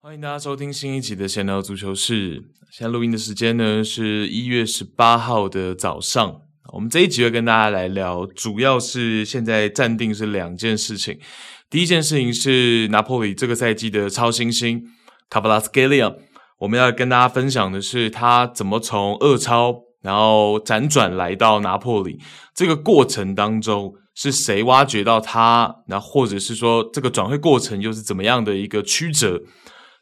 欢迎大家收听新一集的闲聊足球室。现在录音的时间呢是一月十八号的早上。我们这一集会跟大家来聊，主要是现在暂定是两件事情。第一件事情是拿破里这个赛季的超新星卡布拉斯盖利亚。我们要跟大家分享的是他怎么从二超然后辗转来到拿破里，这个过程当中是谁挖掘到他？那或者是说这个转会过程又是怎么样的一个曲折？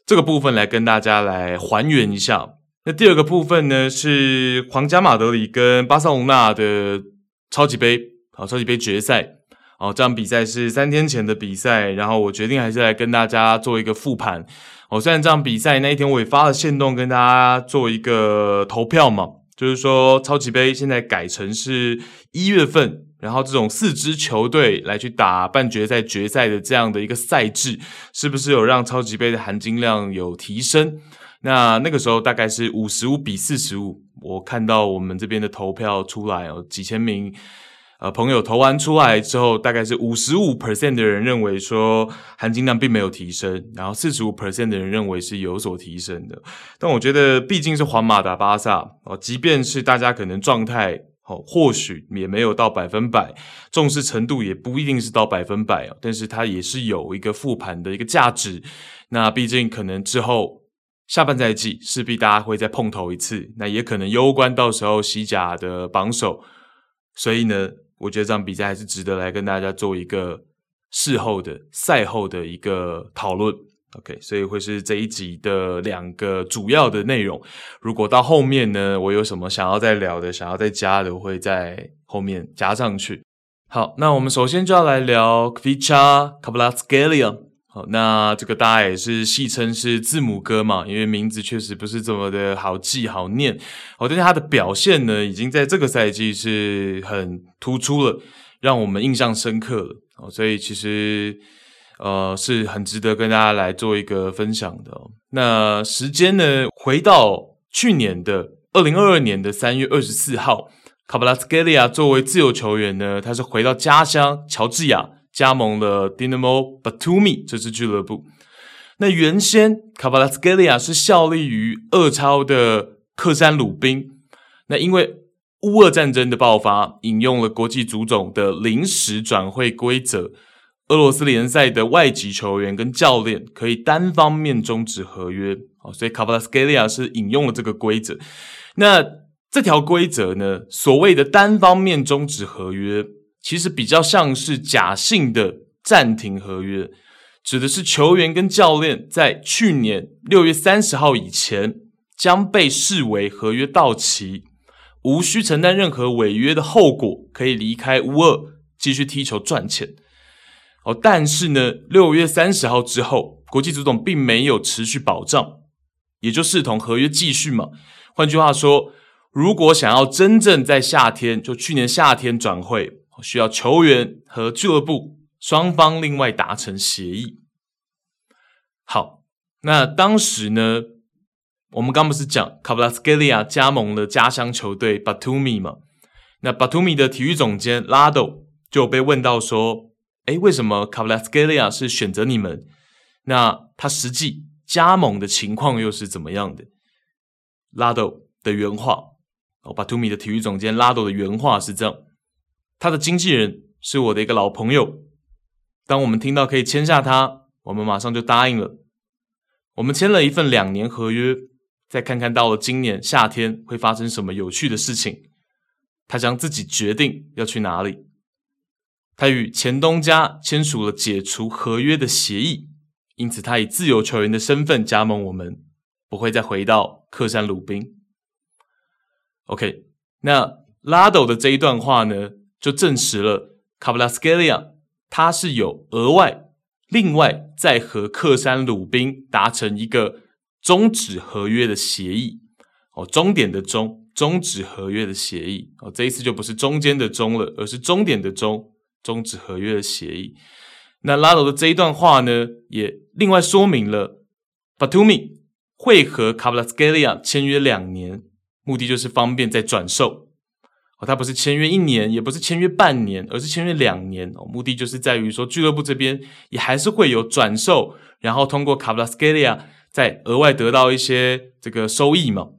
这个部分来跟大家来还原一下。那第二个部分呢，是皇家马德里跟巴塞隆纳的超级杯，好，超级杯决赛。哦，这场比赛是三天前的比赛，然后我决定还是来跟大家做一个复盘。哦，虽然这场比赛那一天我也发了线动跟大家做一个投票嘛，就是说超级杯现在改成是一月份。然后这种四支球队来去打半决赛、决赛的这样的一个赛制，是不是有让超级杯的含金量有提升？那那个时候大概是五十五比四十五。我看到我们这边的投票出来哦，几千名呃朋友投完出来之后，大概是五十五 percent 的人认为说含金量并没有提升，然后四十五 percent 的人认为是有所提升的。但我觉得毕竟是皇马打巴萨哦，即便是大家可能状态。或许也没有到百分百，重视程度也不一定是到百分百，但是它也是有一个复盘的一个价值。那毕竟可能之后下半赛季势必大家会再碰头一次，那也可能攸关到时候西甲的榜首，所以呢，我觉得这场比赛还是值得来跟大家做一个事后的赛后的一个讨论。OK，所以会是这一集的两个主要的内容。如果到后面呢，我有什么想要再聊的、想要再加的，我会在后面加上去。好，那我们首先就要来聊 Kvicha k a b l a t s k a l i a。好，那这个大家也是戏称是字母哥嘛，因为名字确实不是这么的好记好念。好，但是他的表现呢，已经在这个赛季是很突出了，让我们印象深刻了。好，所以其实。呃，是很值得跟大家来做一个分享的哦。那时间呢，回到去年的二零二二年的三月二十四号，卡布拉斯加利亚作为自由球员呢，他是回到家乡乔治亚，加盟了 Dinamo Batumi 这支俱乐部。那原先卡巴拉斯加利亚是效力于俄超的克山鲁宾，那因为乌俄战争的爆发，引用了国际足总的临时转会规则。俄罗斯联赛的外籍球员跟教练可以单方面终止合约，哦所以卡巴拉斯加利亚是引用了这个规则。那这条规则呢，所谓的单方面终止合约，其实比较像是假性的暂停合约，指的是球员跟教练在去年六月三十号以前将被视为合约到期，无需承担任何违约的后果，可以离开乌俄继续踢球赚钱。哦，但是呢，六月三十号之后，国际足总并没有持续保障，也就视同合约继续嘛。换句话说，如果想要真正在夏天，就去年夏天转会，需要球员和俱乐部双方另外达成协议。好，那当时呢，我们刚不是讲卡布拉斯加利亚加盟了家乡球队巴图米嘛？那巴图米的体育总监拉斗就被问到说。诶，为什么卡布拉斯加利亚是选择你们？那他实际加盟的情况又是怎么样的？拉斗的原话，哦，巴图米的体育总监拉斗的原话是这样：他的经纪人是我的一个老朋友。当我们听到可以签下他，我们马上就答应了。我们签了一份两年合约，再看看到了今年夏天会发生什么有趣的事情。他将自己决定要去哪里。他与前东家签署了解除合约的协议，因此他以自由球员的身份加盟我们，不会再回到克山鲁宾。OK，那拉斗的这一段话呢，就证实了卡布拉斯加利亚他是有额外、另外再和克山鲁宾达成一个终止合约的协议。哦，终点的终，终止合约的协议。哦，这一次就不是中间的终了，而是终点的终。终止合约的协议。那拉斗的这一段话呢，也另外说明了 Batumi 会和 Kvaratskhelia 签约两年，目的就是方便再转售。哦，他不是签约一年，也不是签约半年，而是签约两年。哦，目的就是在于说，俱乐部这边也还是会有转售，然后通过 Kvaratskhelia 再额外得到一些这个收益嘛，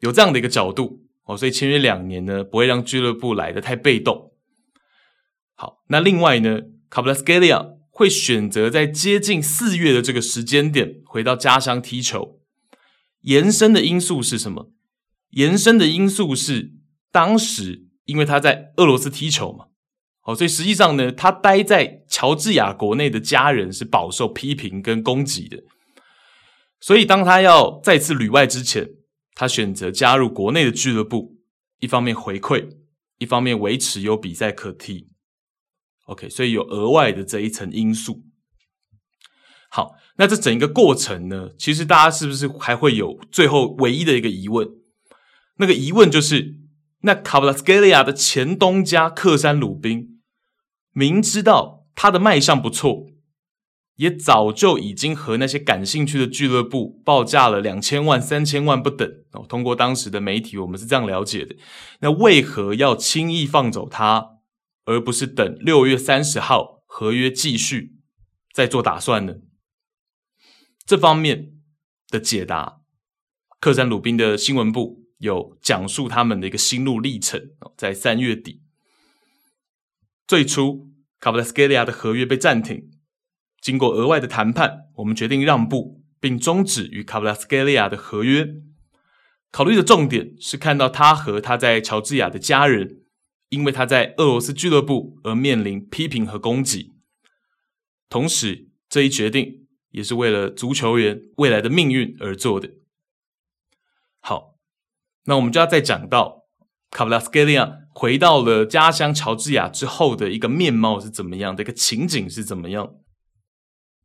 有这样的一个角度。哦，所以签约两年呢，不会让俱乐部来的太被动。好，那另外呢，Kvaratskhelia 会选择在接近四月的这个时间点回到家乡踢球，延伸的因素是什么？延伸的因素是。当时，因为他在俄罗斯踢球嘛，好，所以实际上呢，他待在乔治亚国内的家人是饱受批评跟攻击的。所以，当他要再次旅外之前，他选择加入国内的俱乐部，一方面回馈，一方面维持有比赛可踢。OK，所以有额外的这一层因素。好，那这整个过程呢，其实大家是不是还会有最后唯一的一个疑问？那个疑问就是。那卡布拉斯格利亚的前东家克山鲁宾，明知道他的卖相不错，也早就已经和那些感兴趣的俱乐部报价了两千万、三千万不等哦。通过当时的媒体，我们是这样了解的。那为何要轻易放走他，而不是等六月三十号合约继续再做打算呢？这方面的解答，克山鲁宾的新闻部。有讲述他们的一个心路历程。在三月底，最初卡布拉斯格利亚的合约被暂停，经过额外的谈判，我们决定让步，并终止与卡布拉斯格利亚的合约。考虑的重点是看到他和他在乔治亚的家人，因为他在俄罗斯俱乐部而面临批评和攻击。同时，这一决定也是为了足球员未来的命运而做的。那我们就要再讲到卡布拉斯格利亚回到了家乡乔治亚之后的一个面貌是怎么样的，一个情景是怎么样。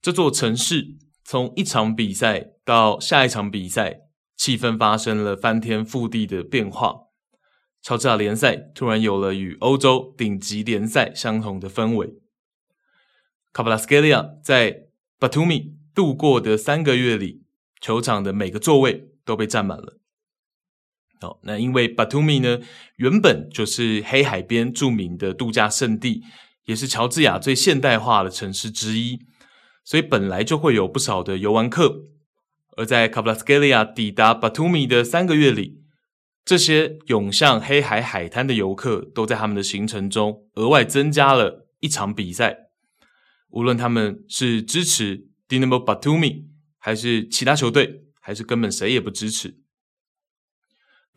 这座城市从一场比赛到下一场比赛，气氛发生了翻天覆地的变化。乔治亚联赛突然有了与欧洲顶级联赛相同的氛围。卡布拉斯格利亚在巴图米度过的三个月里，球场的每个座位都被占满了。哦，那因为巴图米呢，原本就是黑海边著名的度假胜地，也是乔治亚最现代化的城市之一，所以本来就会有不少的游玩客。而在卡布拉斯格利亚抵达巴图米的三个月里，这些涌向黑海海滩的游客都在他们的行程中额外增加了一场比赛。无论他们是支持 Dinamo Batumi，还是其他球队，还是根本谁也不支持。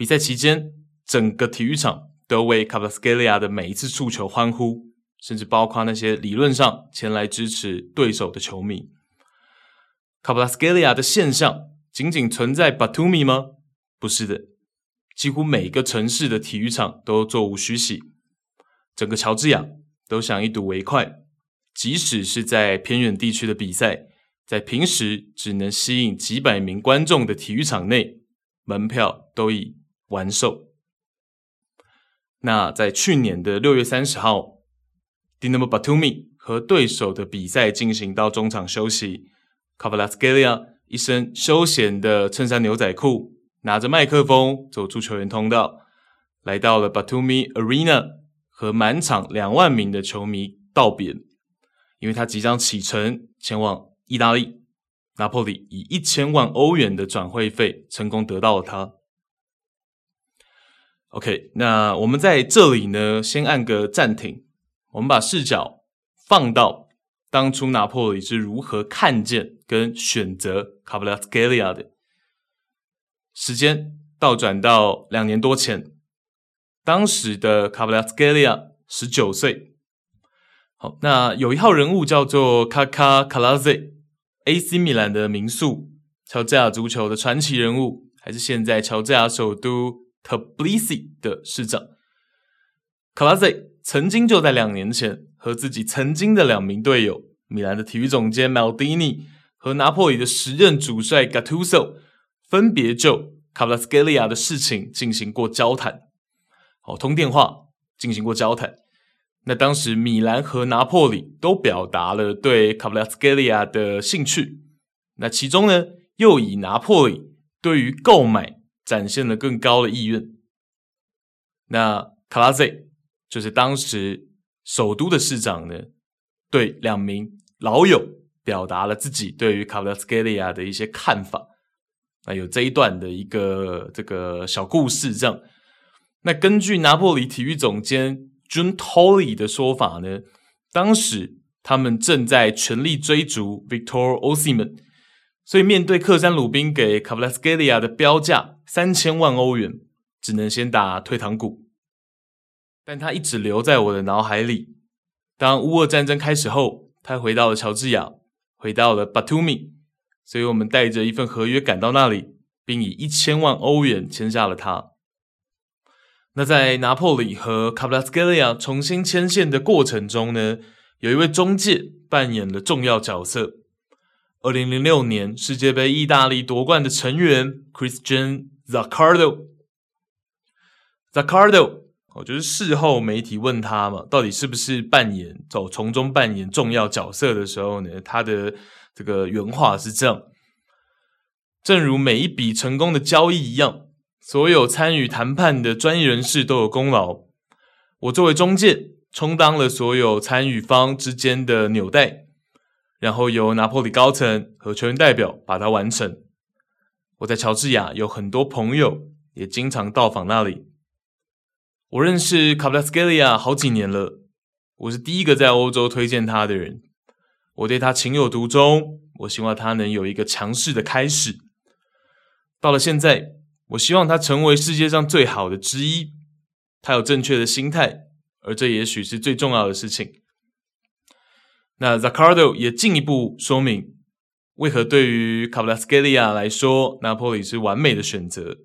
比赛期间，整个体育场都为卡布拉斯格利亚的每一次触球欢呼，甚至包括那些理论上前来支持对手的球迷。卡布拉斯格利亚的现象仅仅存在巴图米吗？不是的，几乎每个城市的体育场都座无虚席。整个乔治亚都想一睹为快，即使是在偏远地区的比赛，在平时只能吸引几百名观众的体育场内，门票都以完售。那在去年的六月三十号，Dinamo Batumi 和对手的比赛进行到中场休息，卡布拉斯格利亚一身休闲的衬衫牛仔裤，拿着麦克风走出球员通道，来到了 Batumi Arena 和满场两万名的球迷道别，因为他即将启程前往意大利，拿破里以一千万欧元的转会费成功得到了他。OK，那我们在这里呢，先按个暂停。我们把视角放到当初拿破仑是如何看见跟选择卡布拉斯格利亚的。时间倒转到两年多前，当时的卡布拉斯格利亚十九岁。好，那有一号人物叫做卡卡卡拉泽，AC 米兰的名宿，乔治亚足球的传奇人物，还是现在乔治亚首都。Tbilisi 的市长卡拉泽曾经就在两年前和自己曾经的两名队友，米兰的体育总监 Maldini 和拿破里的时任主帅 Gattuso 分别就卡布拉斯格利亚的事情进行过交谈，好，通电话进行过交谈。那当时米兰和拿破里都表达了对卡布拉斯格利亚的兴趣，那其中呢，又以拿破里对于购买展现了更高的意愿。那卡拉泽就是当时首都的市长呢，对两名老友表达了自己对于卡布拉斯盖利亚的一些看法。那有这一段的一个这个小故事，这样。那根据拿破里体育总监 June Tolly 的说法呢，当时他们正在全力追逐 Victor Osimhen，所以面对克山鲁宾给卡布拉斯盖利亚的标价三千万欧元，只能先打退堂鼓。但他一直留在我的脑海里。当乌俄战争开始后，他回到了乔治亚，回到了巴图米。所以我们带着一份合约赶到那里，并以一千万欧元签下了他。那在拿破里和卡布拉斯盖利亚重新牵线的过程中呢，有一位中介扮演了重要角色。二零零六年世界杯意大利夺冠的成员 Christian Zaccardo，Zaccardo，哦，就是事后媒体问他嘛，到底是不是扮演走从中扮演重要角色的时候呢，他的。这个原话是这样：正如每一笔成功的交易一样，所有参与谈判的专业人士都有功劳。我作为中介，充当了所有参与方之间的纽带，然后由拿破里高层和球员代表把它完成。我在乔治亚有很多朋友，也经常到访那里。我认识卡布拉斯盖利亚好几年了，我是第一个在欧洲推荐他的人。我对他情有独钟，我希望他能有一个强势的开始。到了现在，我希望他成为世界上最好的之一。他有正确的心态，而这也许是最重要的事情。那 Zaccardo 也进一步说明，为何对于卡布拉斯盖利亚来说，拿坡里是完美的选择。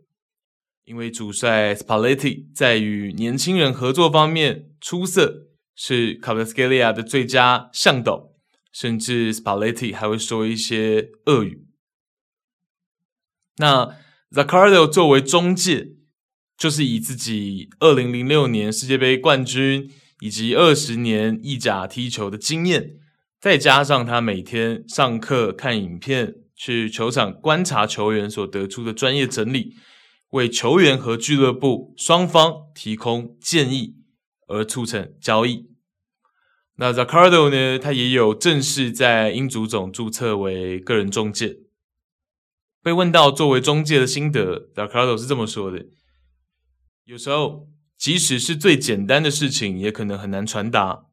因为主帅 Spalletti 在与年轻人合作方面出色，是卡布拉斯盖利亚的最佳向导。甚至 Spalletti 还会说一些俄语。那 Zaccardo 作为中介，就是以自己二零零六年世界杯冠军以及二十年意甲踢球的经验，再加上他每天上课看影片、去球场观察球员所得出的专业整理，为球员和俱乐部双方提供建议，而促成交易。那 Zacardo 呢？他也有正式在英足总注册为个人中介。被问到作为中介的心得，Zaccardo 是这么说的：有时候，即使是最简单的事情，也可能很难传达；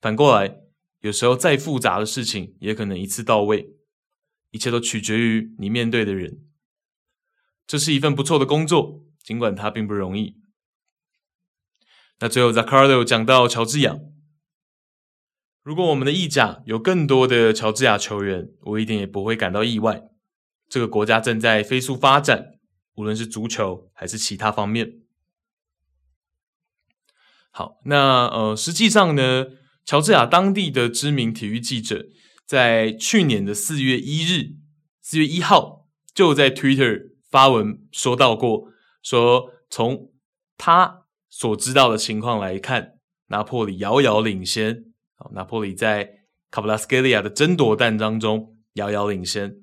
反过来，有时候再复杂的事情，也可能一次到位。一切都取决于你面对的人。这是一份不错的工作，尽管它并不容易。那最后，Zacardo 讲到乔治亚。如果我们的意甲有更多的乔治亚球员，我一点也不会感到意外。这个国家正在飞速发展，无论是足球还是其他方面。好，那呃，实际上呢，乔治亚当地的知名体育记者在去年的四月一日，四月一号就在 Twitter 发文说到过，说从他所知道的情况来看，拿破里遥遥领先。拿破里在卡布拉斯盖利亚的争夺战当中遥遥领先。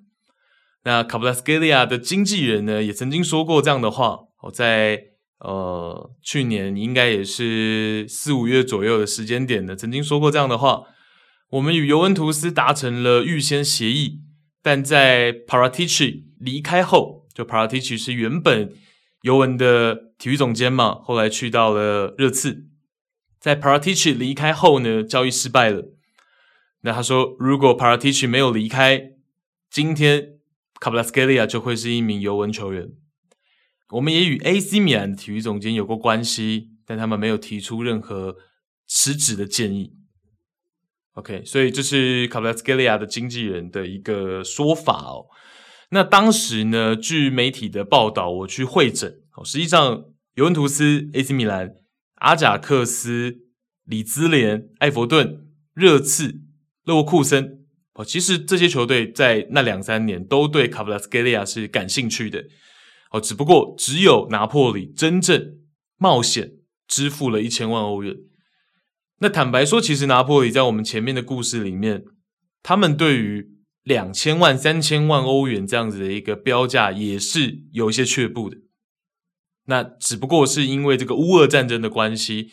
那卡布拉斯盖利亚的经纪人呢，也曾经说过这样的话。我在呃去年应该也是四五月左右的时间点呢，曾经说过这样的话。我们与尤文图斯达成了预先协议，但在 Paratici 离开后，就 Paratici 是原本尤文的体育总监嘛，后来去到了热刺。在 Paratici 离开后呢，交易失败了。那他说，如果 Paratici 没有离开，今天 Kvaratskhelia 就会是一名尤文球员。我们也与 AC 米兰的体育总监有过关系，但他们没有提出任何辞职的建议。OK，所以这是 Kvaratskhelia 的经纪人的一个说法哦。那当时呢，据媒体的报道，我去会诊哦，实际上尤文图斯、AC 米兰。阿贾克斯、里兹联、艾弗顿、热刺、勒沃库森，哦，其实这些球队在那两三年都对卡布拉斯盖利亚是感兴趣的，哦，只不过只有拿破里真正冒险支付了一千万欧元。那坦白说，其实拿破里在我们前面的故事里面，他们对于两千万、三千万欧元这样子的一个标价，也是有一些却步的。那只不过是因为这个乌俄战争的关系，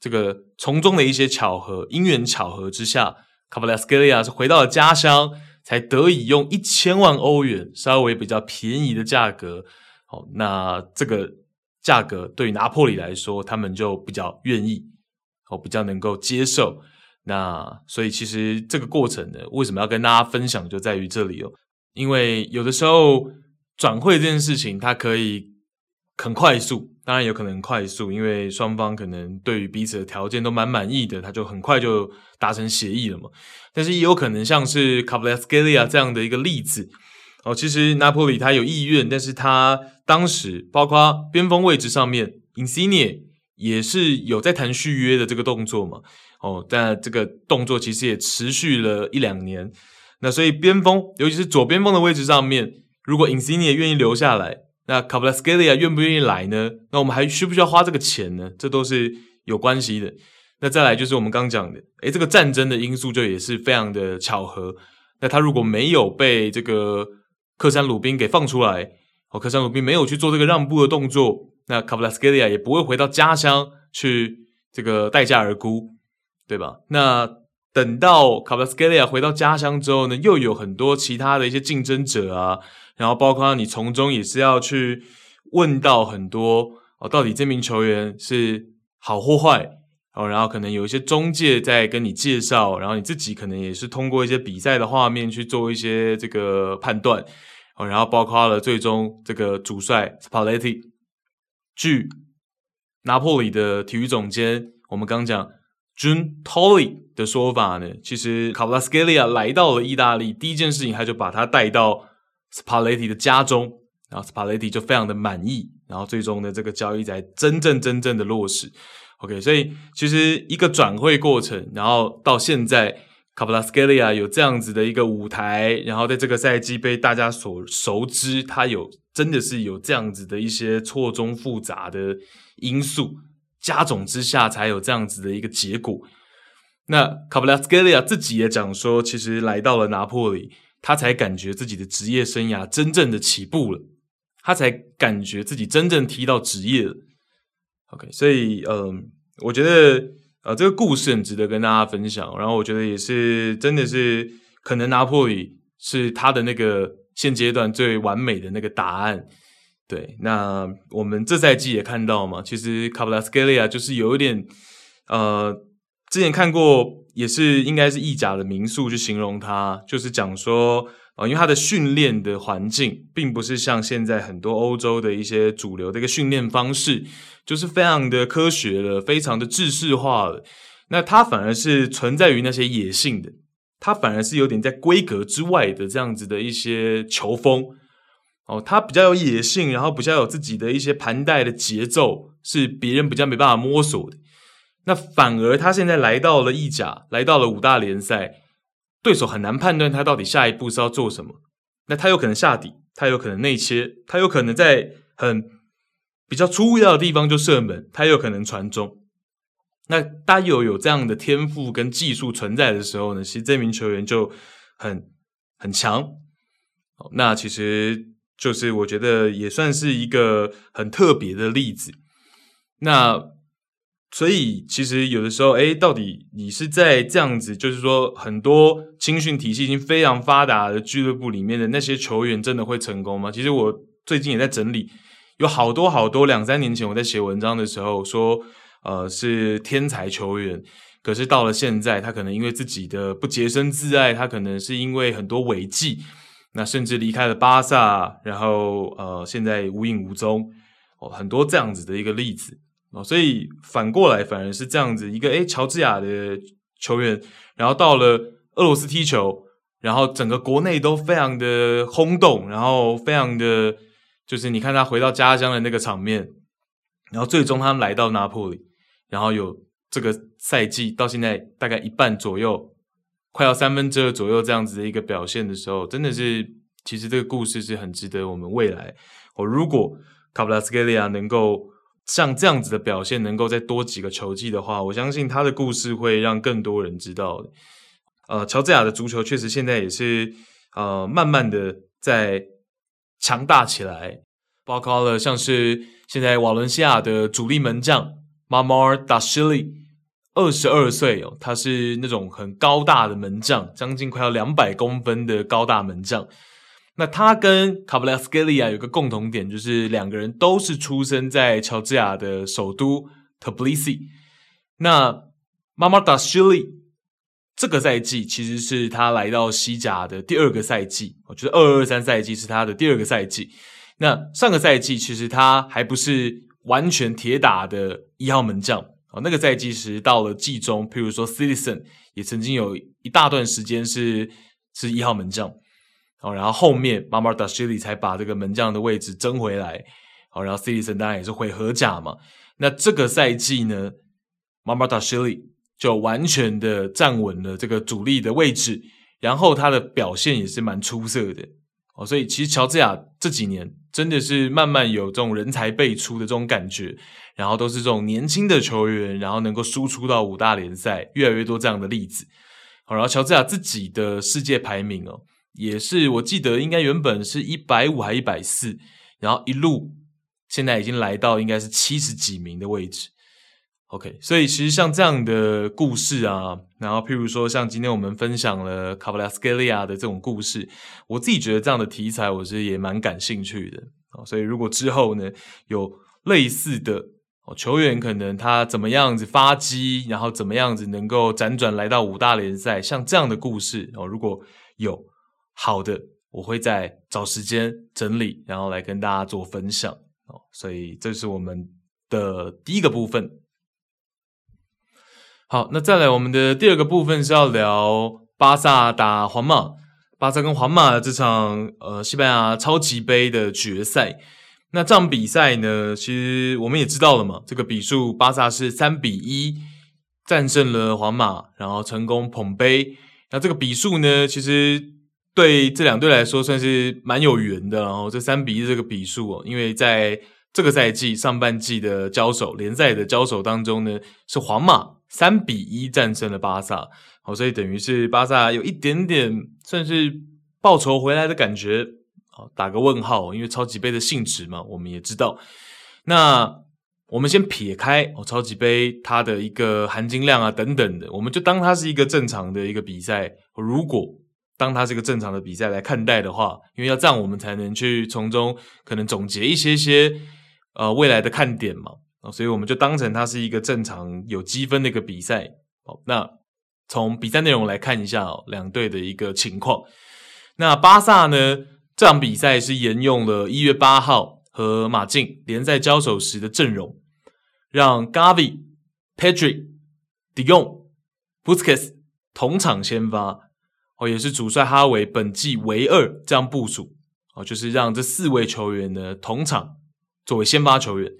这个从中的一些巧合、因缘巧合之下，卡布拉斯基利亚是回到了家乡，才得以用一千万欧元稍微比较便宜的价格。好，那这个价格对于拿破里来说，他们就比较愿意，哦，比较能够接受。那所以其实这个过程呢，为什么要跟大家分享，就在于这里哦，因为有的时候转会这件事情，它可以。很快速，当然有可能快速，因为双方可能对于彼此的条件都蛮满意的，他就很快就达成协议了嘛。但是也有可能像是卡布拉斯基利亚这样的一个例子哦，其实拿坡里他有意愿，但是他当时包括边锋位置上面，Insigne 也是有在谈续约的这个动作嘛。哦，但这个动作其实也持续了一两年。那所以边锋，尤其是左边锋的位置上面，如果 Insigne 愿意留下来。那卡布拉斯基利亚愿不愿意来呢？那我们还需不需要花这个钱呢？这都是有关系的。那再来就是我们刚讲的，诶，这个战争的因素就也是非常的巧合。那他如果没有被这个克山鲁宾给放出来，哦，克山鲁宾没有去做这个让步的动作，那卡布拉斯基利亚也不会回到家乡去这个待价而沽，对吧？那等到卡布拉斯基利亚回到家乡之后呢，又有很多其他的一些竞争者啊。然后包括你从中也是要去问到很多哦，到底这名球员是好或坏哦，然后可能有一些中介在跟你介绍，然后你自己可能也是通过一些比赛的画面去做一些这个判断哦，然后包括了最终这个主帅 Spalletti，据拿破里的体育总监我们刚讲 Giuntoli 的说法呢，其实卡布拉斯基利亚来到了意大利，第一件事情他就把他带到。Spalletti 的家中，然后 Spalletti 就非常的满意，然后最终呢，这个交易才真正真正的落实。OK，所以其实一个转会过程，然后到现在卡布拉斯盖利亚有这样子的一个舞台，然后在这个赛季被大家所熟知，他有真的是有这样子的一些错综复杂的因素加总之下，才有这样子的一个结果。那卡布拉斯盖利亚自己也讲说，其实来到了拿破里。他才感觉自己的职业生涯真正的起步了，他才感觉自己真正踢到职业了。OK，所以嗯、呃，我觉得呃这个故事很值得跟大家分享。然后我觉得也是真的是可能拿破里是他的那个现阶段最完美的那个答案。对，那我们这赛季也看到嘛，其实卡布拉斯基利亚就是有一点呃。之前看过，也是应该是意甲的名宿去形容他，就是讲说，啊、因为他的训练的环境，并不是像现在很多欧洲的一些主流的一个训练方式，就是非常的科学了，非常的制式化了。那他反而是存在于那些野性的，他反而是有点在规格之外的这样子的一些球风。哦，他比较有野性，然后比较有自己的一些盘带的节奏，是别人比较没办法摸索的。那反而他现在来到了意甲，来到了五大联赛，对手很难判断他到底下一步是要做什么。那他有可能下底，他有可能内切，他有可能在很比较出乎意料的地方就射门，他有可能传中。那他有有这样的天赋跟技术存在的时候呢，其实这名球员就很很强。那其实就是我觉得也算是一个很特别的例子。那。所以，其实有的时候，诶，到底你是在这样子，就是说，很多青训体系已经非常发达的俱乐部里面的那些球员，真的会成功吗？其实我最近也在整理，有好多好多两三年前我在写文章的时候说，呃，是天才球员，可是到了现在，他可能因为自己的不洁身自爱，他可能是因为很多违纪，那甚至离开了巴萨，然后呃，现在无影无踪，哦，很多这样子的一个例子。哦，所以反过来反而是这样子一个诶，乔治亚的球员，然后到了俄罗斯踢球，然后整个国内都非常的轰动，然后非常的，就是你看他回到家乡的那个场面，然后最终他来到拿破里，然后有这个赛季到现在大概一半左右，快要三分之二左右这样子的一个表现的时候，真的是其实这个故事是很值得我们未来我，如果卡布拉斯基利亚能够。像这样子的表现，能够再多几个球季的话，我相信他的故事会让更多人知道。呃，乔治亚的足球确实现在也是呃，慢慢的在强大起来，包括了像是现在瓦伦西亚的主力门将 Mamardashvili，二十二岁哦，他是那种很高大的门将，将近快要两百公分的高大门将。那他跟 Kvaratskhelia 有个共同点，就是两个人都是出生在乔治亚的首都 Tbilisi。那 Mamardashvili 这个赛季其实是他来到西甲的第二个赛季，我觉得二二三赛季是他的第二个赛季。那上个赛季其实他还不是完全铁打的一号门将啊，那个赛季是到了季中，譬如说 Citizen 也曾经有一大段时间是是一号门将。好，然后后面 m a m a d a s h i l i 才把这个门将的位置争回来。好，然后 Citizen 当然也是回荷甲嘛。那这个赛季呢 m a m a d a s h i l i 就完全的站稳了这个主力的位置，然后他的表现也是蛮出色的。哦，所以其实乔治亚这几年真的是慢慢有这种人才辈出的这种感觉，然后都是这种年轻的球员，然后能够输出到五大联赛，越来越多这样的例子。好，然后乔治亚自己的世界排名哦。也是，我记得应该原本是一百五还一百四，然后一路现在已经来到应该是七十几名的位置。OK，所以其实像这样的故事啊，然后譬如说像今天我们分享了卡布拉斯奎利亚的这种故事，我自己觉得这样的题材我是也蛮感兴趣的。所以如果之后呢有类似的球员，可能他怎么样子发迹，然后怎么样子能够辗转来到五大联赛，像这样的故事哦，如果有。好的，我会再找时间整理，然后来跟大家做分享哦。所以这是我们的第一个部分。好，那再来我们的第二个部分是要聊巴萨打皇马，巴萨跟皇马这场呃西班牙超级杯的决赛。那这场比赛呢，其实我们也知道了嘛，这个比数巴萨是三比一战胜了皇马，然后成功捧杯。那这个比数呢，其实。对这两队来说算是蛮有缘的，然后这三比一这个比数哦，因为在这个赛季上半季的交手联赛的交手当中呢，是皇马三比一战胜了巴萨，好，所以等于是巴萨有一点点算是报仇回来的感觉，好，打个问号，因为超级杯的性质嘛，我们也知道。那我们先撇开哦，超级杯它的一个含金量啊等等的，我们就当它是一个正常的一个比赛，如果。当它是一个正常的比赛来看待的话，因为要这样，我们才能去从中可能总结一些些呃未来的看点嘛，啊所以我们就当成它是一个正常有积分的一个比赛。好，那从比赛内容来看一下哦，两队的一个情况。那巴萨呢，这场比赛是沿用了一月八号和马竞联赛交手时的阵容，让 Gavi、Pedri、De Jong、Busquets 同场先发。哦，也是主帅哈维本季唯二这样部署哦，就是让这四位球员呢同场作为先发球员。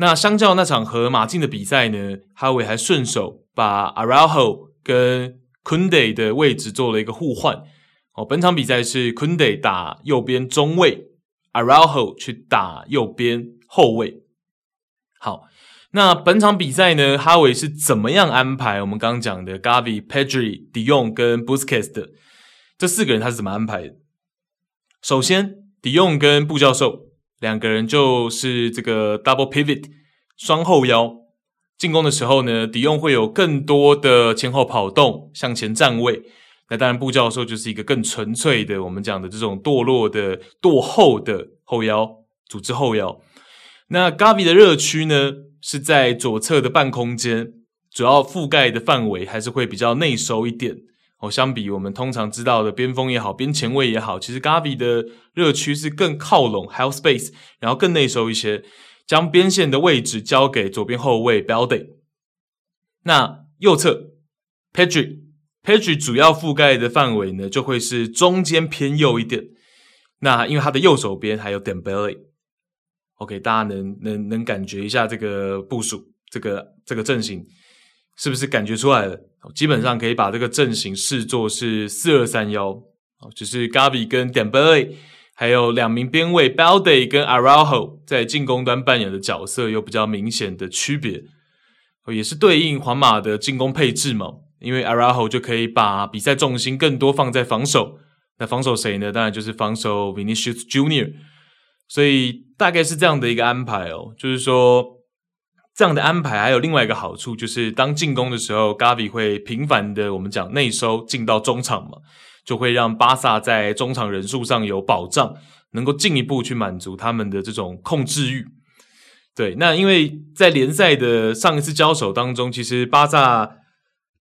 那相较那场和马竞的比赛呢，哈维还顺手把 Araujo 跟 Koundé 的位置做了一个互换。哦，本场比赛是 Koundé 打右边中卫，Araujo 去打右边后卫。好。那本场比赛呢，哈维是怎么样安排我们刚刚讲的 Gavi、Pedri、De Jong 跟 Busquets 的这四个人？他是怎么安排的？首先，De Jong 跟布教授两个人就是这个 Double Pivot 双后腰，进攻的时候呢迪用会有更多的前后跑动、向前站位。那当然，布教授就是一个更纯粹的我们讲的这种堕落的堕后的后腰，组织后腰。那 Gavi 的热区呢？是在左侧的半空间，主要覆盖的范围还是会比较内收一点哦。相比我们通常知道的边锋也好，边前卫也好，其实 Gavi 的热区是更靠拢 half space，然后更内收一些，将边线的位置交给左边后卫 Balde。那右侧 Pedri，Pedri 主要覆盖的范围呢，就会是中间偏右一点。那因为他的右手边还有 Dembele。OK，大家能能能感觉一下这个部署，这个这个阵型是不是感觉出来了？基本上可以把这个阵型视作是四二三幺，哦，就是 Gavi 跟 Dembele，还有两名边卫 Balde 跟 Araujo 在进攻端扮演的角色有比较明显的区别，也是对应皇马的进攻配置嘛，因为 Araujo 就可以把比赛重心更多放在防守，那防守谁呢？当然就是防守 Vinicius Junior。所以大概是这样的一个安排哦，就是说这样的安排还有另外一个好处，就是当进攻的时候，Gavi 会频繁的我们讲内收进到中场嘛，就会让巴萨在中场人数上有保障，能够进一步去满足他们的这种控制欲。对，那因为在联赛的上一次交手当中，其实巴萨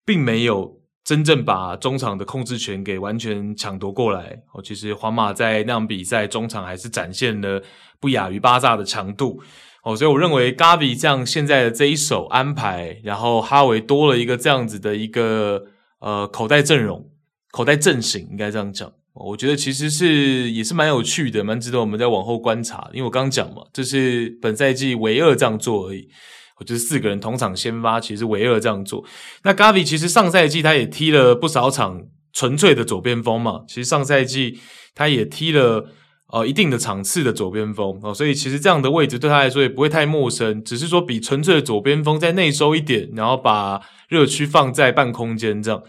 并没有。真正把中场的控制权给完全抢夺过来哦，其实皇马在那场比赛中场还是展现了不亚于巴萨的强度哦，所以我认为 Gavi 这样现在的这一手安排，然后哈维多了一个这样子的一个呃口袋阵容、口袋阵型，应该这样讲，我觉得其实是也是蛮有趣的，蛮值得我们在往后观察，因为我刚刚讲嘛，这是本赛季唯二这样做而已。我就是四个人同场先发，其实唯二这样做。那 Gavi 其实上赛季他也踢了不少场纯粹的左边锋嘛，其实上赛季他也踢了呃一定的场次的左边锋哦，所以其实这样的位置对他来说也不会太陌生，只是说比纯粹的左边锋再内收一点，然后把热区放在半空间这样，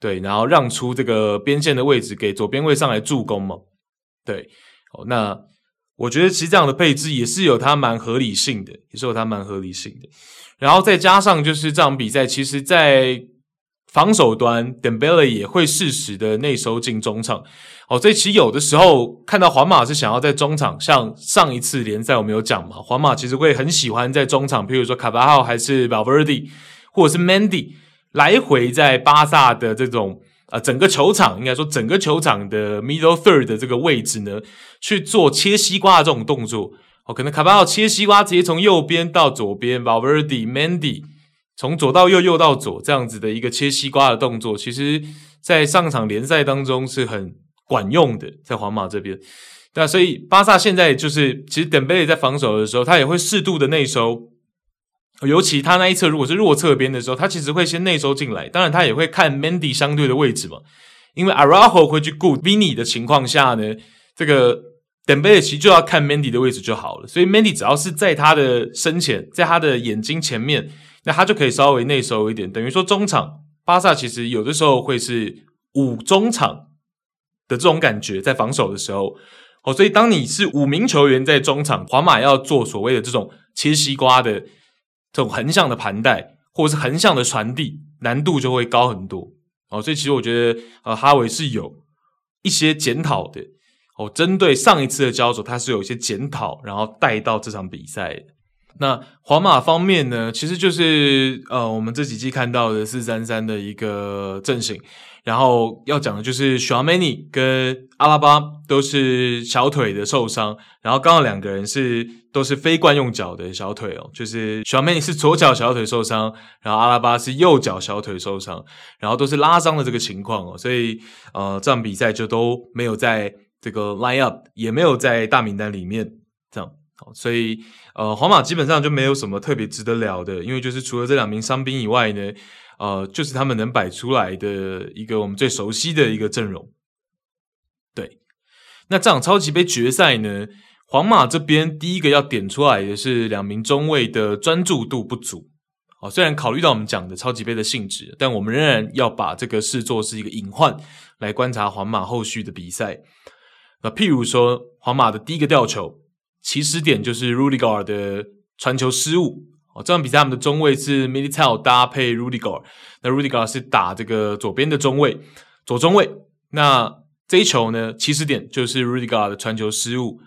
对，然后让出这个边线的位置给左边卫上来助攻嘛，对，哦那。我觉得其实这样的配置也是有它蛮合理性的，也是有它蛮合理性的。然后再加上就是这场比赛，其实，在防守端，Dembele 也会适时的内收进中场。哦，所以其实有的时候看到皇马是想要在中场，像上一次联赛我们有讲嘛，皇马其实会很喜欢在中场，譬如说卡巴浩还是 Valverde 或者是 Mendy 来回在巴萨的这种。啊，整个球场应该说整个球场的 middle third 的这个位置呢，去做切西瓜的这种动作。哦，可能卡巴奥切西瓜直接从右边到左边，Valverde、Mendy 从左到右，右到左这样子的一个切西瓜的动作，其实在上场联赛当中是很管用的，在皇马这边。那所以巴萨现在就是，其实登贝莱在防守的时候，他也会适度的内收。尤其他那一侧如果是弱侧边的时候，他其实会先内收进来，当然他也会看 Mandy 相对的位置嘛。因为 Araujo 会去顾 Vini 的情况下呢，这个登贝莱其实就要看 Mandy 的位置就好了。所以 Mandy 只要是在他的身前，在他的眼睛前面，那他就可以稍微内收一点。等于说中场巴萨其实有的时候会是五中场的这种感觉，在防守的时候哦。所以当你是五名球员在中场，皇马要做所谓的这种切西瓜的。这种横向的盘带，或者是横向的传递，难度就会高很多哦。所以其实我觉得，呃，哈维是有一些检讨的哦。针对上一次的交手，他是有一些检讨，然后带到这场比赛。那皇马方面呢，其实就是呃，我们这几季看到的四三三的一个阵型。然后要讲的就是 Tchouaméni 跟阿拉巴都是小腿的受伤，然后刚好两个人是都是非惯用脚的小腿哦，就是 Tchouaméni 是左脚小腿受伤，然后阿拉巴是右脚小腿受伤，然后都是拉伤的这个情况哦，所以呃这场比赛就都没有在这个 line up，也没有在大名单里面这样，所以呃皇马基本上就没有什么特别值得聊的，因为就是除了这两名伤兵以外呢。呃，就是他们能摆出来的一个我们最熟悉的一个阵容。对，那这场超级杯决赛呢，皇马这边第一个要点出来的是两名中卫的专注度不足。哦，虽然考虑到我们讲的超级杯的性质，但我们仍然要把这个视作是一个隐患来观察皇马后续的比赛。那譬如说，皇马的第一个吊球起始点就是 Rudiger 的传球失误。这场比赛他们的中卫是 Militao 搭配 Rudiger，那 Rudiger 是打这个左边的中卫，左中卫。那这一球呢，起始点就是 Rudiger 的传球失误，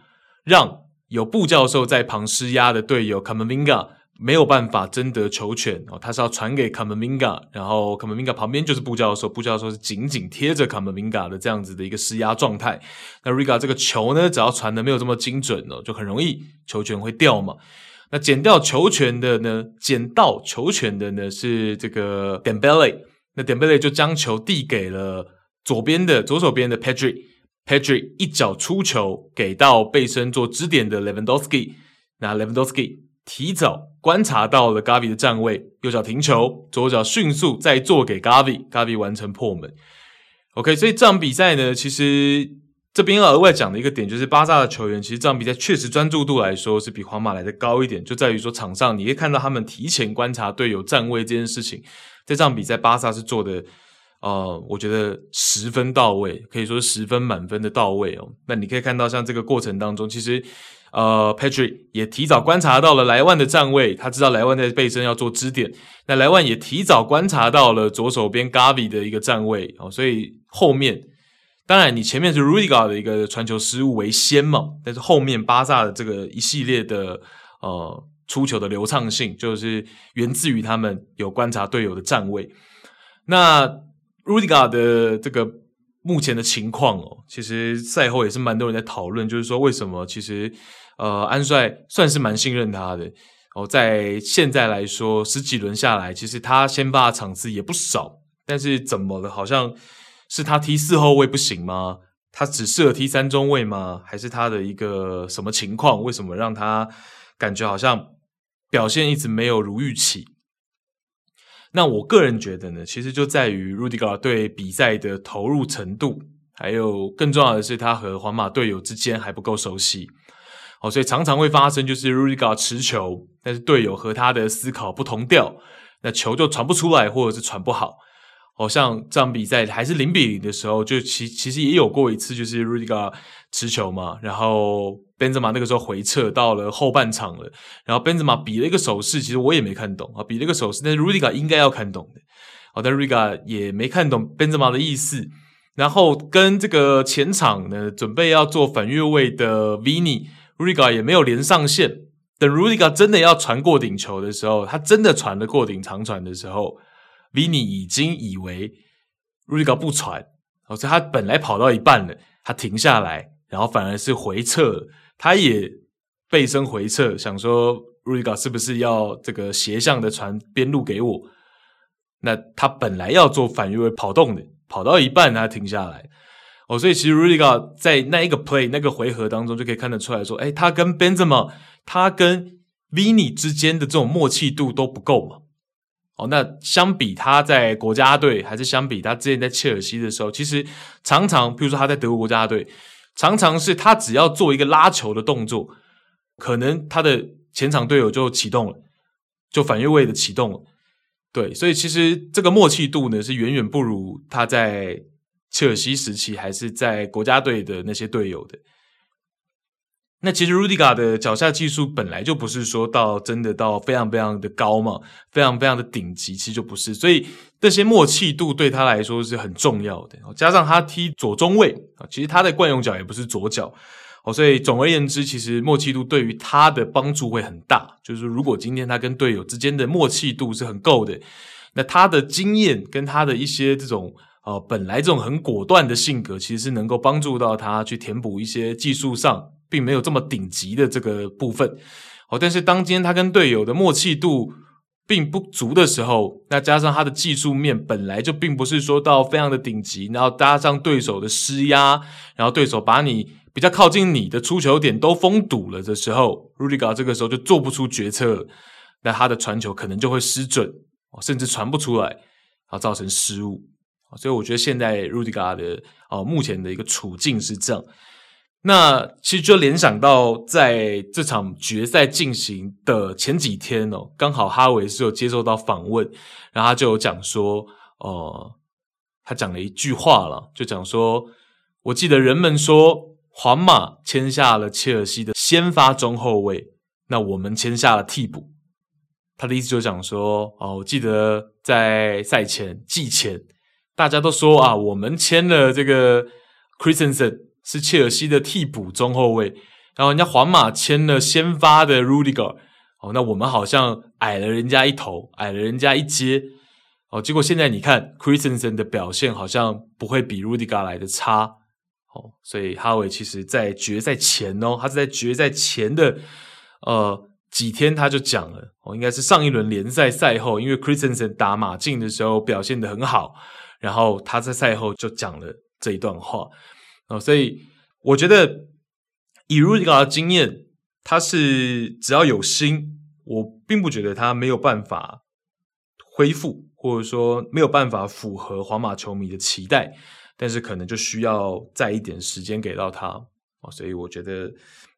让有布教授在旁施压的队友 Camavinga 没有办法争得球权哦，他是要传给 Camavinga，然后 Camavinga 旁边就是布教授，布教授是紧紧贴着 Camavinga 的这样子的一个施压状态。那 Rudiger 这个球呢，只要传的没有这么精准哦，就很容易球权会掉嘛。那捡掉球权的呢？捡到球权的呢是这个 Dembele。那 Dembele 就将球递给了左边的左手边的 Pedri，Pedri 一脚出球给到背身做支点的 Lewandowski。那 Lewandowski 提早观察到了 Gavi 的站位，右脚停球，左脚迅速再做给 Gavi，Gavi 完成破门。OK，所以这场比赛呢，其实。这边要额外讲的一个点就是，巴萨的球员其实这场比赛确实专注度来说是比皇马来的高一点，就在于说场上你可以看到他们提前观察队友站位这件事情，在这场比赛巴萨是做的呃，我觉得十分到位，可以说十分满分的到位哦。那你可以看到，像这个过程当中，其实呃 patrik 也提早观察到了莱万的站位，他知道莱万在背身要做支点，那莱万也提早观察到了左手边 Gavi 的一个站位哦，所以后面当然你前面是 Rudiger 的一个传球失误为先嘛，但是后面巴萨的这个一系列的呃出球的流畅性，就是源自于他们有观察队友的站位，那。Rudiger 的这个目前的情况哦，其实赛后也是蛮多人在讨论，就是说为什么其实呃安帅算是蛮信任他的哦，在现在来说十几轮下来，其实他先发的场次也不少，但是怎么了？好像是他踢四后卫不行吗？他只适合踢三中卫吗？还是他的一个什么情况？为什么让他感觉好像表现一直没有如预期？那我个人觉得呢，其实就在于 Rudiger 对比赛的投入程度，还有更重要的是他和皇马队友之间还不够熟悉，哦，所以常常会发生就是 Rudiger 持球，但是队友和他的思考不同调，那球就传不出来，或者是传不好。好像这场比赛还是零比零的时候，就其其实也有过一次，就是 Rudiger 持球嘛，然后 Benzema 那个时候回撤到了后半场了，然后 Benzema 比了一个手势，其实我也没看懂啊，比了一个手势，但是 Rudiger 应该要看懂的，好，但 Rudiger 也没看懂 Benzema 的意思，然后跟这个前场呢准备要做反越位的 Vini，Rudiger 也没有连上线，等 Rudiger 真的要传过顶球的时候，他真的传了过顶长传的时候。Vini 已经以为 Rudiger 不传，所以他本来跑到一半了，他停下来，然后反而是回撤，他也背身回撤，想说 Rudiger 是不是要这个斜向的传边路给我？那他本来要做反越位跑动的，跑到一半他停下来，哦，所以其实 Rudiger 在那一个 play 那个回合当中就可以看得出来说，哎，他跟 Benzema，他跟 Vini 之间的这种默契度都不够嘛。哦，那相比他在国家队，还是相比他之前在切尔西的时候，其实常常，比如说他在德国国家队，常常是他只要做一个拉球的动作，可能他的前场队友就启动了，就反越位的启动了。对，所以其实这个默契度呢，是远远不如他在切尔西时期，还是在国家队的那些队友的。那其实 Rudiger 的脚下技术本来就不是说到真的到非常非常的高嘛，非常非常的顶级，其实就不是。所以这些默契度对他来说是很重要的。加上他踢左中卫啊，其实他的惯用脚也不是左脚哦，所以总而言之，其实默契度对于他的帮助会很大。就是如果今天他跟队友之间的默契度是很够的，那他的经验跟他的一些这种呃本来这种很果断的性格，其实是能够帮助到他去填补一些技术上。并没有这么顶级的这个部分，哦，但是当今天他跟队友的默契度并不足的时候，那加上他的技术面本来就并不是说到非常的顶级，然后搭上对手的施压，然后对手把你比较靠近你的出球点都封堵了的时候，Rudiger 这个时候就做不出决策，那他的传球可能就会失准，甚至传不出来，啊，造成失误，所以我觉得现在 Rudiger 的哦目前的一个处境是这样。那其实就联想到在这场决赛进行的前几天哦，刚好哈维是有接受到访问，然后他就有讲说，哦、他讲了一句话了，就讲说，我记得人们说皇马签下了切尔西的先发中后卫，那我们签下了替补。他的意思就讲说，哦、我记得在赛前季前，大家都说啊，我们签了这个 Christensen。是切尔西的替补中后卫，然后人家皇马签了先发的 Rudiger，哦，那我们好像矮了人家一头，矮了人家一阶，哦，结果现在你看 Christensen 的表现好像不会比 Rudiger 来的差，哦，所以哈维其实在决赛前哦，他是在决赛前的呃几天他就讲了，哦，应该是上一轮联赛赛后，因为 Christensen 打马竞的时候表现得很好，然后他在赛后就讲了这一段话。哦，所以我觉得以 r u d g 的经验，他是只要有心，我并不觉得他没有办法恢复，或者说没有办法符合皇马球迷的期待，但是可能就需要再一点时间给到他。哦，所以我觉得，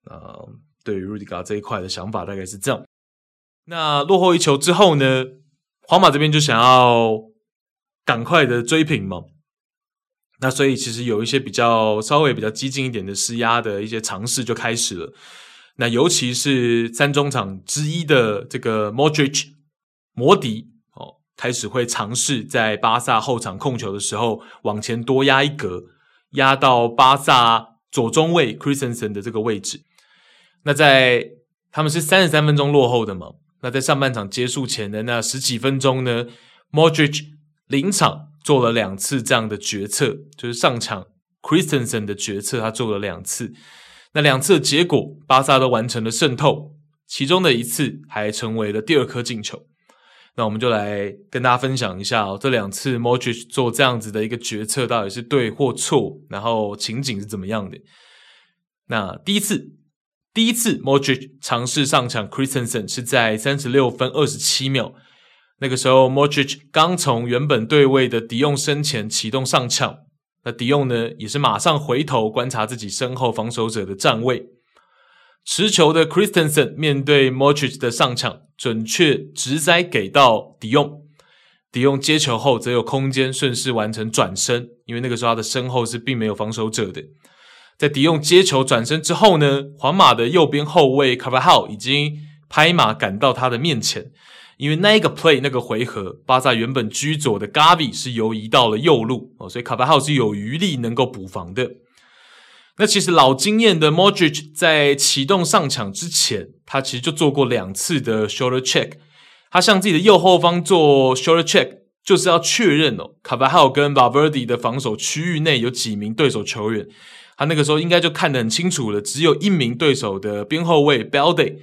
呃，对于 r u d g 这一块的想法大概是这样。那落后一球之后呢，皇马这边就想要赶快的追平嘛。那所以其实有一些比较稍微比较激进一点的施压的一些尝试就开始了。那尤其是三中场之一的这个 Modric 摩迪哦，开始会尝试在巴萨后场控球的时候往前多压一格，压到巴萨左中卫 Christensen 的这个位置。那在他们是三十三分钟落后的嘛？那在上半场结束前的那十几分钟呢，Modric 临场。做了两次这样的决策，就是上场 Christensen 的决策，他做了两次。那两次的结果，巴萨都完成了渗透，其中的一次还成为了第二颗进球。那我们就来跟大家分享一下哦，这两次 Modric 做这样子的一个决策到底是对或错，然后情景是怎么样的。那第一次，第一次 Modric 尝试上场 Christensen 是在三十六分二十七秒。那个时候，Modric 刚从原本对位的迪用身前启动上抢，那迪用呢也是马上回头观察自己身后防守者的站位。持球的 Christensen 面对 Modric 的上抢，准确直塞给到迪用。迪用接球后则有空间顺势完成转身，因为那个时候他的身后是并没有防守者的。在迪用接球转身之后呢，皇马的右边后卫 Carvajal 已经拍马赶到他的面前。因为那一个 play 那个回合，巴萨原本居左的 Gavi 是游移到了右路哦，所以卡巴浩是有余力能够补防的。那其实老经验的 Modric 在启动上抢之前，他其实就做过两次的 shoulder check，他向自己的右后方做 shoulder check，就是要确认哦，卡巴浩跟 Valverde 的防守区域内有几名对手球员，他那个时候应该就看得很清楚了，只有一名对手的边后卫 Balde，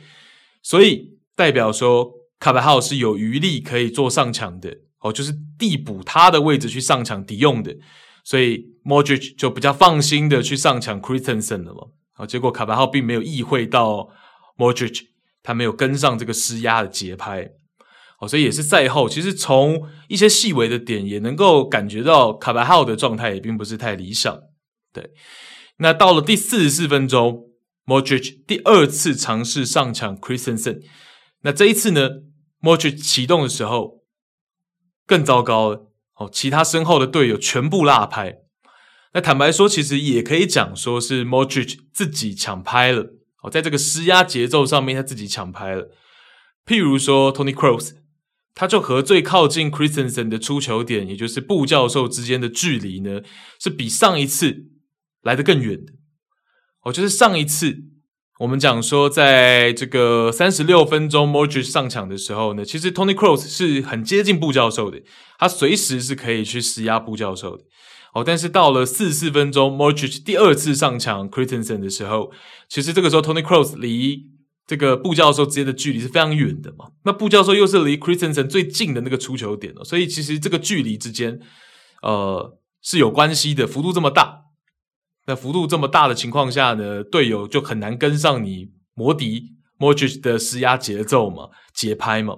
所以代表说。卡巴浩是有余力可以做上抢的哦，就是递补他的位置去上抢抵用的，所以 Modric 就比较放心的去上抢 Christensen 了嘛。啊，结果卡巴浩并没有意会到 Modric，他没有跟上这个施压的节拍，哦，所以也是赛后其实从一些细微的点也能够感觉到卡巴浩的状态也并不是太理想。对，那到了第四十四分钟，Modric 第二次尝试上抢 Christensen，那这一次呢？Modric 启动的时候更糟糕了哦，其他身后的队友全部落拍。那坦白说，其实也可以讲说是 Modric 自己抢拍了哦，在这个施压节奏上面，他自己抢拍了。譬如说 Tony Cross，他就和最靠近 Christensen 的出球点，也就是布教授之间的距离呢，是比上一次来得更远的哦，就是上一次。我们讲说，在这个三十六分钟 m o r g e 上场的时候呢，其实 Tony Kroos 是很接近布教授的，他随时是可以去施压布教授的。哦，但是到了四四分钟 m o r g e 第二次上抢 Christensen 的时候，其实这个时候 Tony Kroos 离这个布教授之间的距离是非常远的嘛。那布教授又是离 Christensen 最近的那个出球点哦，所以其实这个距离之间，呃，是有关系的，幅度这么大。那幅度这么大的情况下呢，队友就很难跟上你摩迪 Modric 的施压节奏嘛，节拍嘛。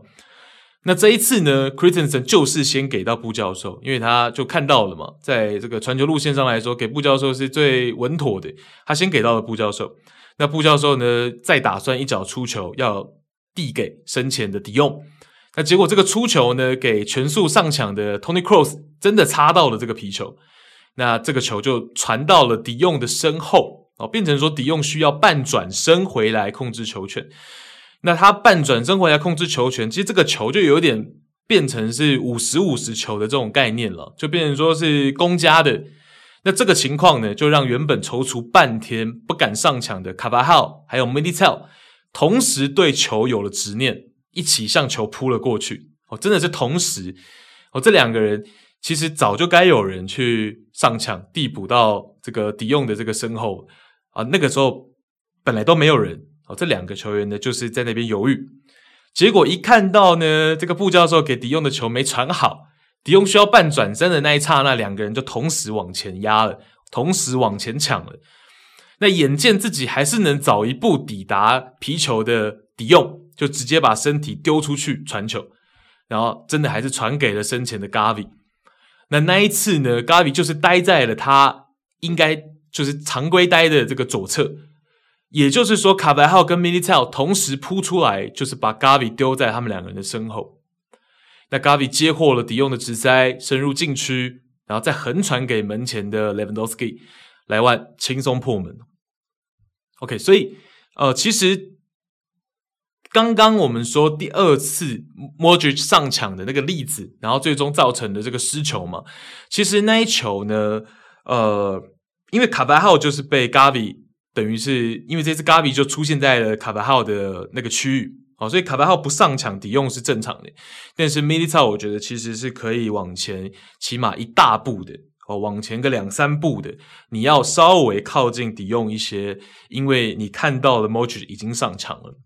那这一次呢 c r i s t e n s e n 就是先给到布教授，因为他就看到了嘛，在这个传球路线上来说，给布教授是最稳妥的。他先给到了布教授，那布教授呢，再打算一脚出球要递给身前的迪用。那结果这个出球呢，给全速上抢的 Tony Cross 真的擦到了这个皮球。那这个球就传到了迪用的身后哦，变成说迪用需要半转身回来控制球权。那他半转身回来控制球权，其实这个球就有点变成是五十五十球的这种概念了，就变成说是公家的。那这个情况呢，就让原本踌躇半天不敢上抢的卡巴浩还有 Militao 同时对球有了执念，一起向球扑了过去。哦，真的是同时哦，这两个人。其实早就该有人去上抢递补到这个迪用的这个身后啊，那个时候本来都没有人哦，这两个球员呢就是在那边犹豫，结果一看到呢这个布教授给迪用的球没传好，迪用需要半转身的那一刹那，两个人就同时往前压了，同时往前抢了。那眼见自己还是能早一步抵达皮球的迪用，就直接把身体丢出去传球，然后真的还是传给了身前的 Gavi。那那一次呢，Gavi 就是待在了他应该就是常规待的这个左侧，也就是说，卡白号跟 Militao 同时扑出来，就是把 Gavi 丢在他们两个人的身后。那 Gavi 接获了迪用的直塞，深入禁区，然后再横传给门前的 Lewandowski，莱万轻松破门。OK，所以呃，其实刚刚我们说第二次莫吉上抢的那个例子，然后最终造成的这个失球嘛，其实那一球呢，呃，因为卡巴号就是被 Gavi 等于是因为这次 Gavi 就出现在了卡巴号的那个区域。好，所以卡巴号不上抢抵用是正常的，但是 m i l i t a 我觉得其实是可以往前起码一大步的，哦，往前个两三步的，你要稍微靠近抵用一些，因为你看到的莫吉已经上场了，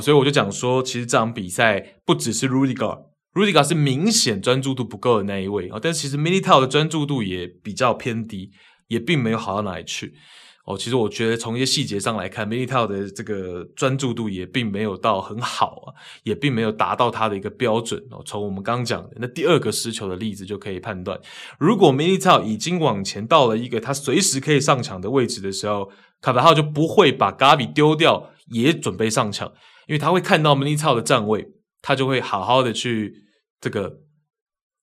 所以我就讲说，其实这场比赛不只是 Rudiger，Rudiger 是明显专注度不够的那一位啊，但其实 Militao 的专注度也比较偏低，也并没有好到哪里去。哦，其实我觉得从一些细节上来看，Militao 的这个专注度也并没有到很好啊，也并没有达到他的一个标准哦。从我们刚刚讲的那第二个失球的例子就可以判断，如果 Militao 已经往前到了一个他随时可以上场的位置的时候，卡巴哈就不会把 Gavi 丢掉，也准备上抢，因为他会看到 Minitao 的站位，他就会好好的去这个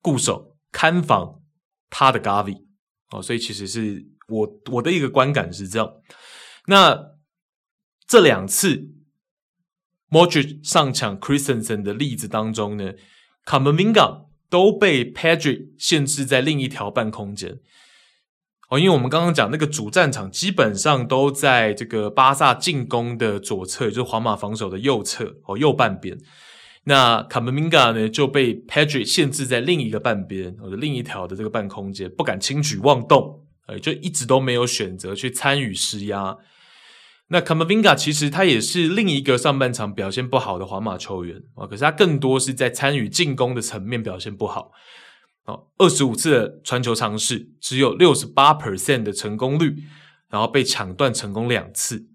固守看防他的 Gavi 哦，所以其实是。我我的一个观感是这样，那这两次 Modric 上抢 Christensen 的例子当中呢卡门明港都被 Pedri 限制在另一条半空间。哦，因为我们刚刚讲那个主战场基本上都在这个巴萨进攻的左侧，就是皇马防守的右侧哦，右半边。那 Camavinga 呢就被 Pedri 限制在另一个半边，或者另一条的这个半空间，不敢轻举妄动。呃，就一直都没有选择去参与施压。那卡梅米亞其实他也是另一个上半场表现不好的皇马球员啊，可是他更多是在参与进攻的层面表现不好。哦，二十五次的传球尝试，只有六十八 percent 的成功率，然后被抢断成功两次。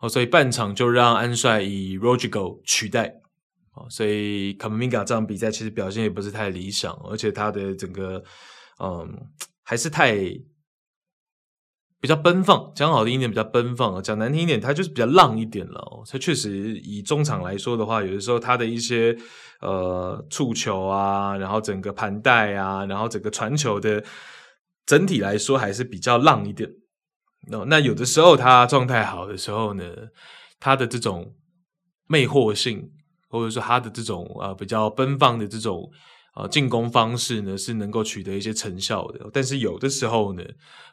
哦，所以半场就让安帅以 Rodrygo 取代。哦，所以 Camavinga 这场比赛其实表现也不是太理想，而且他的整个嗯还是太。比较奔放，讲好听一点比较奔放啊，讲难听一点，他就是比较浪一点了哦。他确实以中场来说的话，有的时候他的一些呃触球啊，然后整个盘带啊，然后整个传球的整体来说还是比较浪一点。那那有的时候他状态好的时候呢，他的这种魅惑性，或者说他的这种呃比较奔放的这种。啊，进攻方式呢是能够取得一些成效的，但是有的时候呢，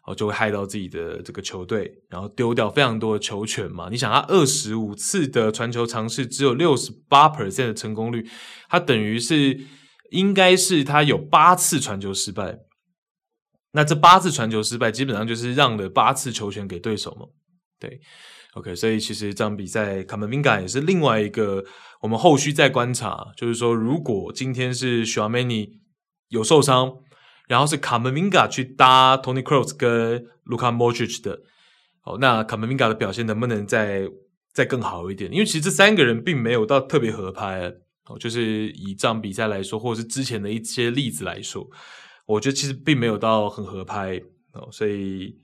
哦就会害到自己的这个球队，然后丢掉非常多的球权嘛。你想，他二十五次的传球尝试只有六十八 percent 的成功率，他等于是应该是他有八次传球失败。那这八次传球失败，基本上就是让了八次球权给对手嘛。对，OK，所以其实这场比赛卡门明嘎也是另外一个。我们后续再观察，就是说，如果今天是 Tchouaméni 有受伤，然后是卡门明嘎去搭 Tony c r o s s 跟 Luka Modric 的，哦，那卡门明嘎的表现能不能再再更好一点？因为其实这三个人并没有到特别合拍，哦，就是以这场比赛来说，或者是之前的一些例子来说，我觉得其实并没有到很合拍，哦，所以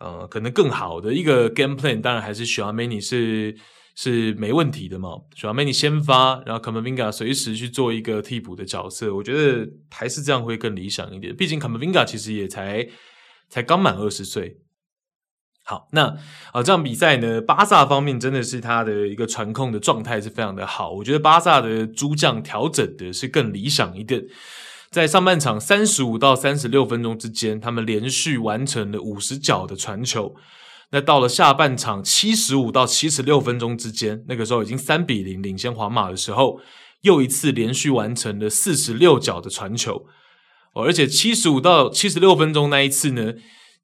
呃，可能更好的一个 game plan，当然还是 Tchouaméni 是。是没问题的嘛？主要梅尼先发，然后卡马宾加随时去做一个替补的角色，我觉得还是这样会更理想一点。毕竟卡马宾加其实也才才刚满二十岁。好，那啊，这场比赛呢，巴萨方面真的是他的一个传控的状态是非常的好。我觉得巴萨的诸将调整的是更理想一点。在上半场三十五到三十六分钟之间，他们连续完成了五十脚的传球。那到了下半场七十五到七十六分钟之间，那个时候已经三比零领先皇马的时候，又一次连续完成了四十六脚的传球，哦，而且七十五到七十六分钟那一次呢，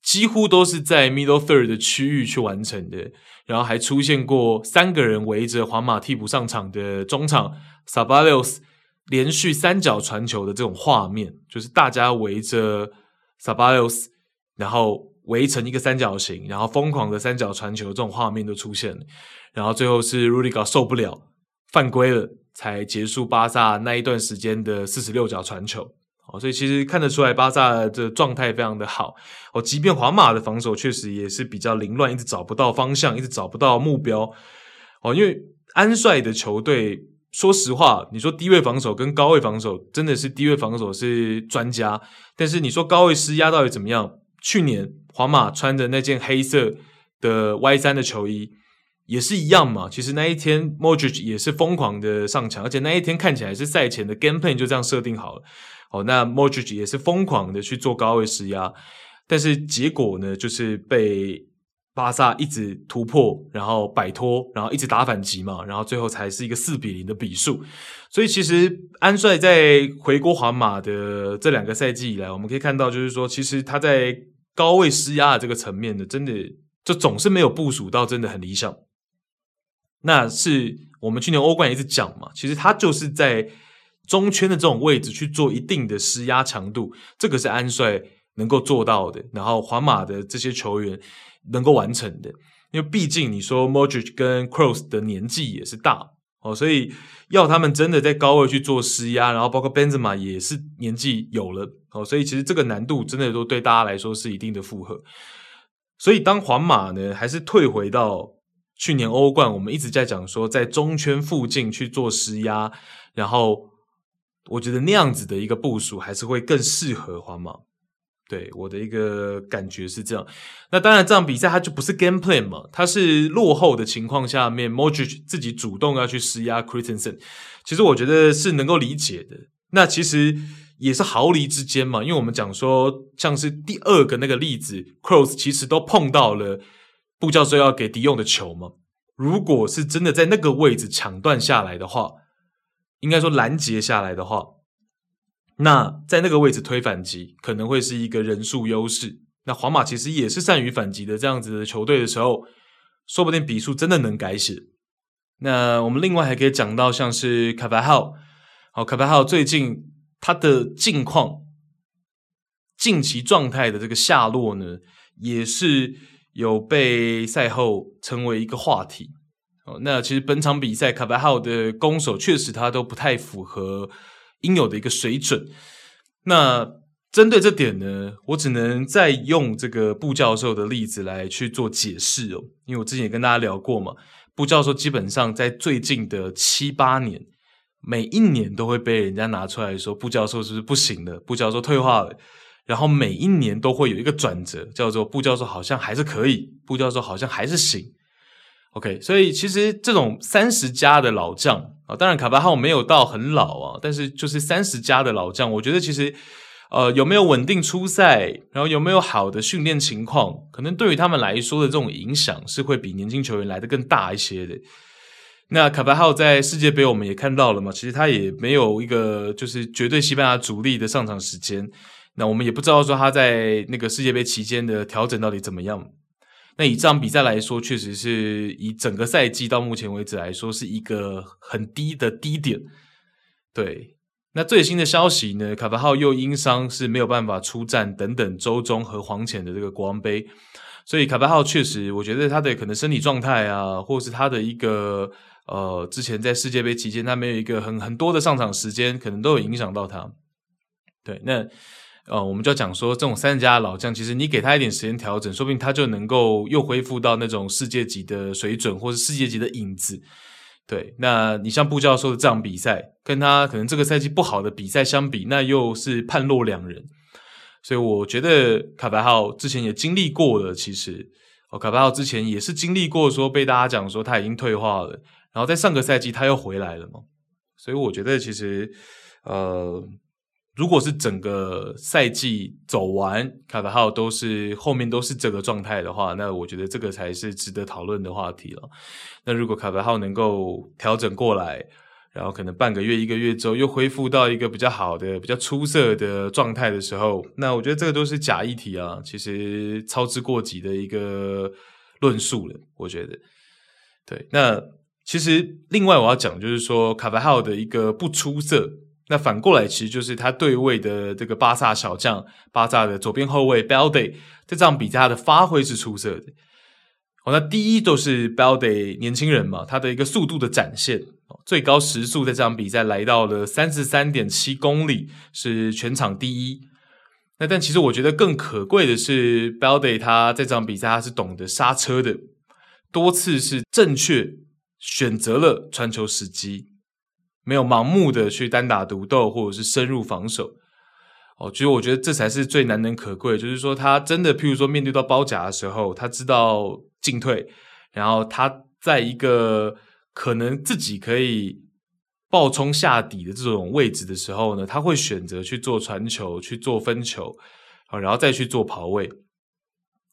几乎都是在 middle third 的区域去完成的，然后还出现过三个人围着皇马替补上场的中场 Ceballos 连续三脚传球的这种画面，就是大家围着 Sabalos 然后。围成一个三角形，然后疯狂的三角传球，这种画面都出现了。然后最后是 Rudiger 受不了，犯规了，才结束巴萨那一段时间的四十六脚传球。哦，所以其实看得出来，巴萨的状态非常的好。哦，即便皇马的防守确实也是比较凌乱，一直找不到方向，一直找不到目标。哦，因为安帅的球队说实话，你说低位防守跟高位防守，真的是低位防守是专家，但是你说高位施压到底怎么样？去年皇马穿着那件黑色的 Y 三的球衣。也是一样嘛，其实那一天 Modric 也是疯狂的上场，而且那一天看起来是赛前的 game plan 就这样设定好了。哦，那 Modric 也是疯狂的去做高位施压，但是结果呢，就是被巴萨一直突破，然后摆脱，然后一直打反击嘛，然后最后才是一个四比零的比数。所以其实安帅在回国皇马的这两个赛季以来，我们可以看到，就是说其实他在高位施压的这个层面呢，真的就总是没有部署到真的很理想。那是我们去年欧冠一直讲嘛，其实他就是在中圈的这种位置去做一定的施压强度，这个是安帅能够做到的，然后皇马的这些球员能够完成的，因为毕竟你说 Modric 跟 Kroos 的年纪也是大哦，所以要他们真的在高位去做施压，然后包括 Benzema 也是年纪有了哦，所以其实这个难度真的都对大家来说是一定的负荷，所以当皇马呢还是退回到。去年欧冠，我们一直在讲说，在中圈附近去做施压，然后我觉得那样子的一个部署还是会更适合皇马。对，我的一个感觉是这样。那当然，这场比赛它就不是 game plan 嘛，它是落后的情况下面，Modric 自己主动要去施压 Christensen，其实我觉得是能够理解的。那其实也是毫厘之间嘛，因为我们讲说，像是第二个那个例子，Cross 其实都碰到了。布教授要给迪用的球嘛？如果是真的在那个位置抢断下来的话，应该说拦截下来的话，那在那个位置推反击可能会是一个人数优势。那皇马其实也是善于反击的这样子的球队的时候，说不定比数真的能改写。那我们另外还可以讲到像是卡巴哈，好，卡巴哈最近他的近况、近期状态的这个下落呢，也是。有被赛后成为一个话题哦。那其实本场比赛，卡巴哈的攻守确实他都不太符合应有的一个水准。那针对这点呢，我只能再用这个布教授的例子来去做解释哦。因为我之前也跟大家聊过嘛，布教授基本上在最近的七八年，每一年都会被人家拿出来说，布教授是不是不行的？布教授退化了。然后每一年都会有一个转折，叫做布教授好像还是可以，布教授好像还是行。OK，所以其实这种三十加的老将啊，当然卡巴哈没有到很老啊，但是就是三十加的老将，我觉得其实呃有没有稳定出赛，然后有没有好的训练情况，可能对于他们来说的这种影响是会比年轻球员来的更大一些的。那卡巴哈在世界杯我们也看到了嘛，其实他也没有一个就是绝对西班牙主力的上场时间。那我们也不知道说他在那个世界杯期间的调整到底怎么样。那以这场比赛来说，确实是以整个赛季到目前为止来说是一个很低的低点。对，那最新的消息呢，卡巴号又因伤是没有办法出战等等周中和黄潜的这个国王杯，所以卡巴号确实，我觉得他的可能身体状态啊，或是他的一个呃，之前在世界杯期间他没有一个很很多的上场时间，可能都有影响到他。对，那。呃，我们就要讲说，这种三十加老将，其实你给他一点时间调整，说不定他就能够又恢复到那种世界级的水准，或是世界级的影子。对，那你像布教授的这场比赛，跟他可能这个赛季不好的比赛相比，那又是判若两人。所以我觉得卡巴号之前也经历过了，其实哦，卡巴号之前也是经历过说被大家讲说他已经退化了，然后在上个赛季他又回来了嘛。所以我觉得其实呃。如果是整个赛季走完，卡巴哈都是后面都是这个状态的话，那我觉得这个才是值得讨论的话题了。那如果卡巴哈能够调整过来，然后可能半个月、一个月之后又恢复到一个比较好的、比较出色的状态的时候，那我觉得这个都是假议题啊，其实操之过急的一个论述了。我觉得，对。那其实另外我要讲就是说，卡巴哈的一个不出色。那反过来，其实就是他对位的这个巴萨小将，巴萨的左边后卫 Balde，在这场比赛他的发挥是出色的。好，那第一都是 Balde 年轻人嘛，他的一个速度的展现，最高时速在这场比赛来到了三十三点七公里，是全场第一。那但其实我觉得更可贵的是 Balde 他在这场比赛他是懂得刹车的，多次是正确选择了传球时机。没有盲目的去单打独斗或者是深入防守。哦，其实我觉得这才是最难能可贵，就是说他真的，譬如说面对到包夹的时候，他知道进退，然后他在一个可能自己可以爆冲下底的这种位置的时候呢，他会选择去做传球，去做分球，好，然后再去做跑位。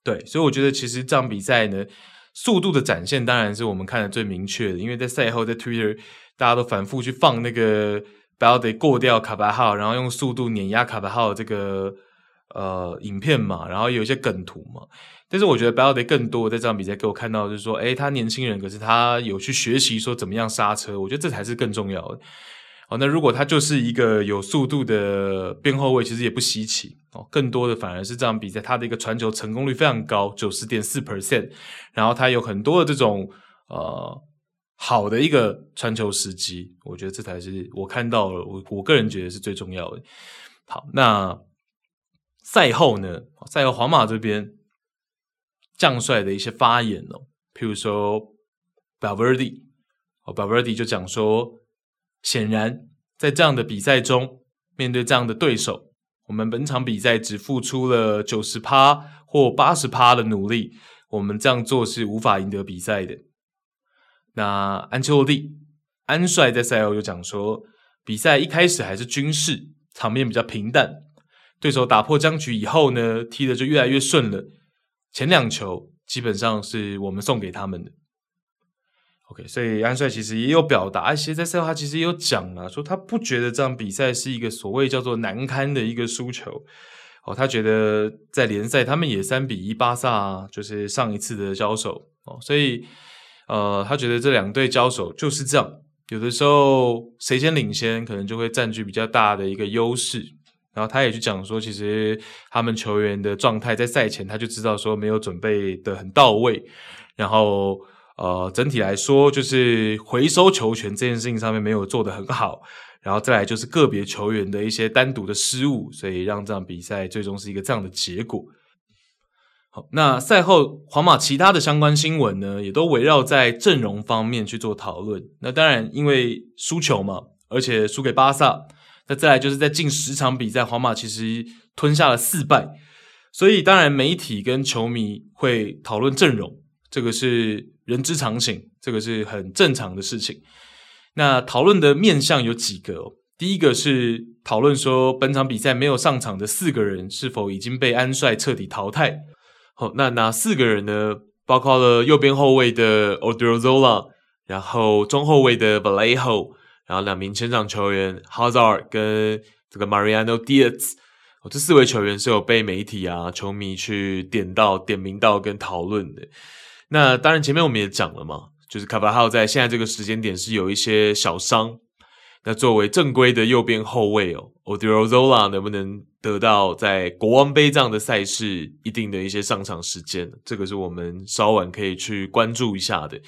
对，所以我觉得其实这场比赛呢，速度的展现当然是我们看的最明确的，因为在赛后在 Twitter 大家都反复去放那个。然后得过掉卡巴号，然后用速度碾压卡巴号这个呃影片嘛，然后有一些梗图嘛。但是我觉得 Ballard 更多在这场比赛给我看到就是说，诶，他年轻人，可是他有去学习说怎么样刹车，我觉得这才是更重要的。哦，那如果他就是一个有速度的边后卫，其实也不稀奇哦。更多的反而是这场比赛他的一个传球成功率非常高，九十点四 percent，然后他有很多的这种呃。好的一个传球时机，我觉得这才是我看到了，我我个人觉得是最重要的。好，那赛后呢？赛后皇马这边将帅的一些发言哦，譬如说 Valverde 哦，Valverde 就讲说，显然在这样的比赛中，面对这样的对手，我们本场比赛只付出了九十趴或八十趴的努力，我们这样做是无法赢得比赛的。那安切洛蒂安帅在赛后就讲说，比赛一开始还是军事，场面比较平淡，对手打破僵局以后呢，踢得就越来越顺了。前两球基本上是我们送给他们的。OK，所以安帅其实也有表达一些，在赛后他其实也有讲了，说他不觉得这场比赛是一个所谓叫做难堪的一个输球。哦，他觉得在联赛他们也三比一巴萨，就是上一次的交手哦，所以。呃，他觉得这两队交手就是这样，有的时候谁先领先，可能就会占据比较大的一个优势。然后他也去讲说，其实他们球员的状态在赛前他就知道说没有准备的很到位。然后呃，整体来说就是回收球权这件事情上面没有做得很好。然后再来就是个别球员的一些单独的失误，所以让这场比赛最终是一个这样的结果。好，那赛后皇马其他的相关新闻呢，也都围绕在阵容方面去做讨论。那当然，因为输球嘛，而且输给巴萨。那再来就是在近十场比赛，皇马其实吞下了四败，所以当然媒体跟球迷会讨论阵容，这个是人之常情，这个是很正常的事情。那讨论的面向有几个，第一个是讨论说本场比赛没有上场的四个人是否已经被安帅彻底淘汰。好，那哪四个人呢？包括了右边后卫的 o d r o z o l a 然后中后卫的 Vallejo，然后两名前场球员 Hazard 跟这个 Mariano Diaz。哦，这四位球员是有被媒体啊、球迷去点到、点名到跟讨论的。那当然，前面我们也讲了嘛，就是卡巴哈在现在这个时间点是有一些小伤。那作为正规的右边后卫哦，Odriozola 能不能得到在国王杯这样的赛事一定的一些上场时间？这个是我们稍晚可以去关注一下的。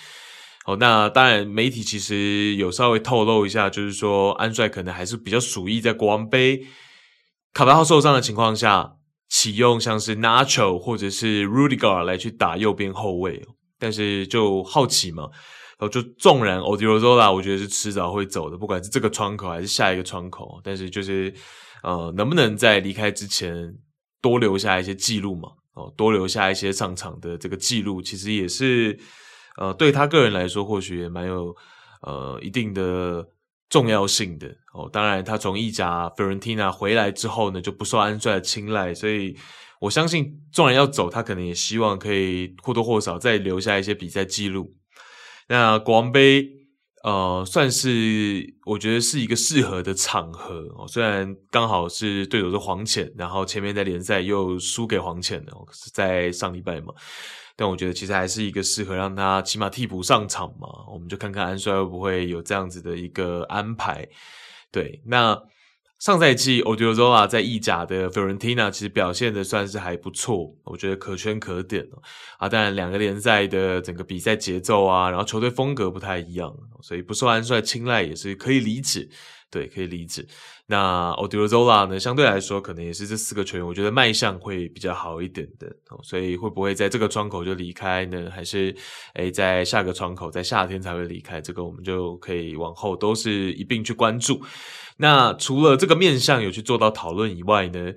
好，那当然媒体其实有稍微透露一下，就是说安帅可能还是比较属意在国王杯卡巴号受伤的情况下启用像是 Nacho 或者是 Rudiger 来去打右边后卫，但是就好奇嘛。哦，就纵然 Odriozola 我觉得是迟早会走的，不管是这个窗口还是下一个窗口，但是就是呃，能不能在离开之前多留下一些记录嘛？哦，多留下一些上场的这个记录，其实也是呃，对他个人来说，或许也蛮有呃一定的重要性的。哦，当然，他从意甲 Fiorentina 回来之后呢，就不受安帅的青睐，所以我相信，纵然要走，他可能也希望可以或多或少再留下一些比赛记录。那国王杯，呃，算是我觉得是一个适合的场合哦。虽然刚好是对手是黄潜，然后前面在联赛又输给黄潜的，是在上礼拜嘛。但我觉得其实还是一个适合让他起码替补上场嘛。我们就看看安帅会不会有这样子的一个安排。对，那。上赛季，Odriozola 在意甲的 Fiorentina 其实表现的算是还不错，我觉得可圈可点啊，当然，两个联赛的整个比赛节奏啊，然后球队风格不太一样，所以不受安帅青睐也是可以理解。对，可以理解。那 Odriozola 呢，相对来说可能也是这四个球员，我觉得卖相会比较好一点的。所以会不会在这个窗口就离开呢？还是诶在下个窗口在夏天才会离开？这个我们就可以往后都是一并去关注。那除了这个面向有去做到讨论以外呢，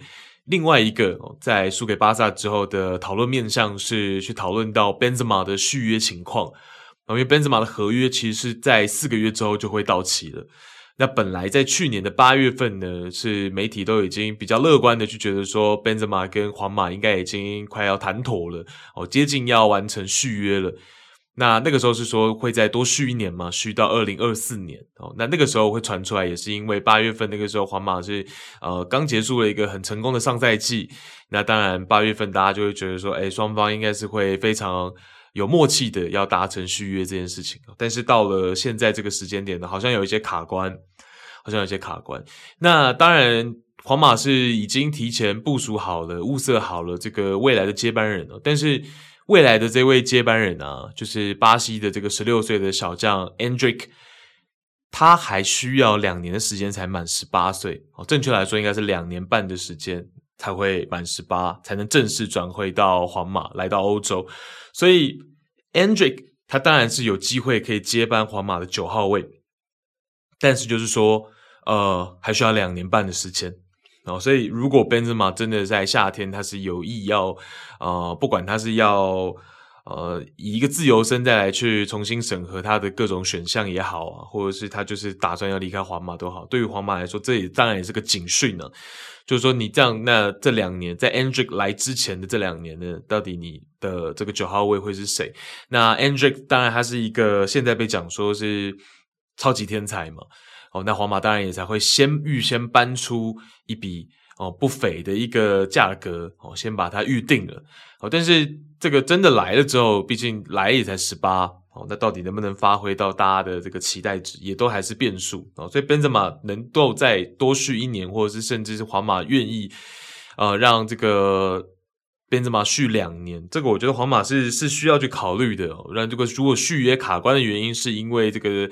另外一个在输给巴萨之后的讨论面向是去讨论到 Benzema 的续约情况。因为 Benzema 的合约其实是在四个月之后就会到期了。那本来在去年的八月份呢，是媒体都已经比较乐观的，就觉得说 Benzema 跟皇马应该已经快要谈妥了，哦，接近要完成续约了。那那个时候是说会再多续一年嘛，续到二零二四年哦。那那个时候会传出来，也是因为八月份那个时候皇马是呃刚结束了一个很成功的上赛季。那当然八月份大家就会觉得说，诶，双方应该是会非常有默契的要达成续约这件事情。但是到了现在这个时间点呢，好像有一些卡关，好像有一些卡关。那当然皇马是已经提前部署好了，物色好了这个未来的接班人了，但是。未来的这位接班人啊，就是巴西的这个十六岁的小将 Endrick，他还需要两年的时间才满十八岁哦。正确来说，应该是两年半的时间才会满十八，才能正式转会到皇马，来到欧洲。所以 Endrick 他当然是有机会可以接班皇马的九号位，但是就是说，呃，还需要两年半的时间。哦，所以如果 Benzema 真的在夏天，他是有意要，呃，不管他是要，呃，以一个自由身再来去重新审核他的各种选项也好啊，或者是他就是打算要离开皇马都好，对于皇马来说，这也当然也是个警讯呢。就是说，你这样，那这两年在 Endrick 来之前的这两年呢，到底你的这个九号位会是谁？那 Endrick 当然他是一个现在被讲说是超级天才嘛。哦，那皇马当然也才会先预先搬出一笔哦不菲的一个价格哦，先把它预定了哦。但是这个真的来了之后，毕竟来也才十八哦，那到底能不能发挥到大家的这个期待值，也都还是变数哦。所以本泽马能够再多续一年，或者是甚至是皇马愿意呃让这个本泽马续两年，这个我觉得皇马是是需要去考虑的哦。让这个如果续约卡关的原因是因为这个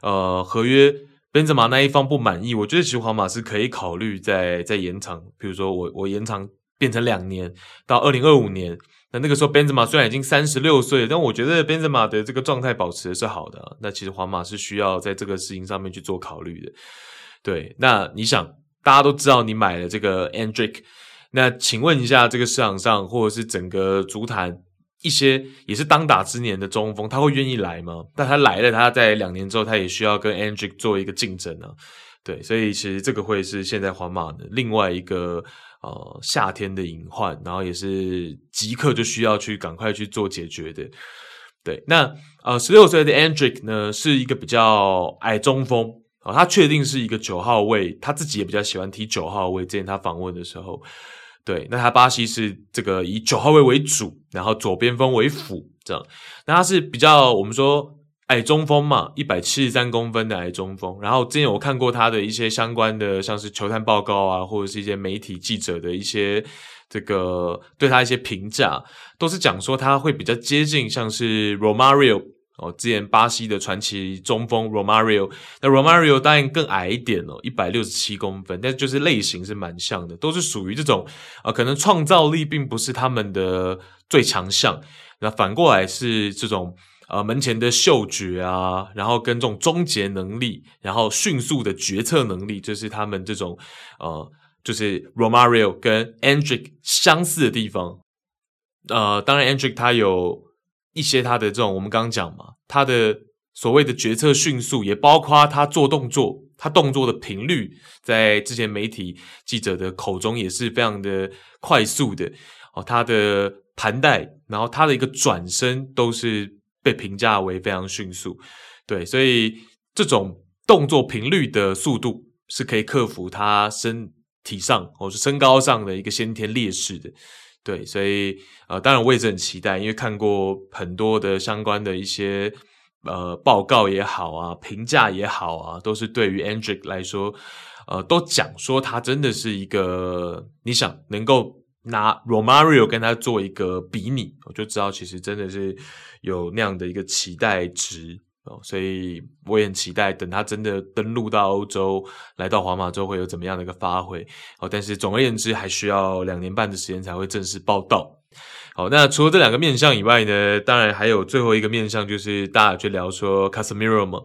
呃合约。本泽马那一方不满意，我觉得其实皇马是可以考虑再再延长，比如说我我延长变成两年到二零二五年，那那个时候本泽马虽然已经三十六岁，但我觉得本泽马的这个状态保持的是好的，那其实皇马是需要在这个事情上面去做考虑的。对，那你想，大家都知道你买了这个 Endrick，那请问一下，这个市场上或者是整个足坛。一些也是当打之年的中锋，他会愿意来吗？但他来了，他在两年之后，他也需要跟 a n d r i c 做一个竞争啊。对，所以其实这个会是现在皇马的另外一个呃夏天的隐患，然后也是即刻就需要去赶快去做解决的。对，那呃十六岁的 a n d r i c 呢，是一个比较矮中锋啊，他确定是一个九号位，他自己也比较喜欢踢九号位。之前他访问的时候。对，那他巴西是这个以九号位为主，然后左边锋为辅，这样。那他是比较我们说矮中锋嘛，一百七十三公分的矮中锋。然后之前我看过他的一些相关的，像是球探报告啊，或者是一些媒体记者的一些这个对他一些评价，都是讲说他会比较接近像是 Romario。哦，之前巴西的传奇中锋 Romario，那 Romario 当然更矮一点哦，一百六十七公分，但就是类型是蛮像的，都是属于这种、呃，可能创造力并不是他们的最强项，那反过来是这种呃门前的嗅觉啊，然后跟这种终结能力，然后迅速的决策能力，就是他们这种呃，就是 Romario 跟 Andric 相似的地方。呃，当然 Andrick 他有。一些他的这种，我们刚刚讲嘛，他的所谓的决策迅速，也包括他做动作，他动作的频率，在之前媒体记者的口中也是非常的快速的哦。他的盘带，然后他的一个转身，都是被评价为非常迅速。对，所以这种动作频率的速度是可以克服他身体上或是身高上的一个先天劣势的。对，所以呃，当然我也是很期待，因为看过很多的相关的一些呃报告也好啊，评价也好啊，都是对于 a n d r i c 来说，呃，都讲说他真的是一个，你想能够拿 Romario 跟他做一个比拟，我就知道其实真的是有那样的一个期待值哦，所以我也很期待，等他真的登陆到欧洲，来到皇马之后会有怎么样的一个发挥哦。但是总而言之，还需要两年半的时间才会正式报道。好，那除了这两个面向以外呢，当然还有最后一个面向，就是大家去聊说 Casemiro 嘛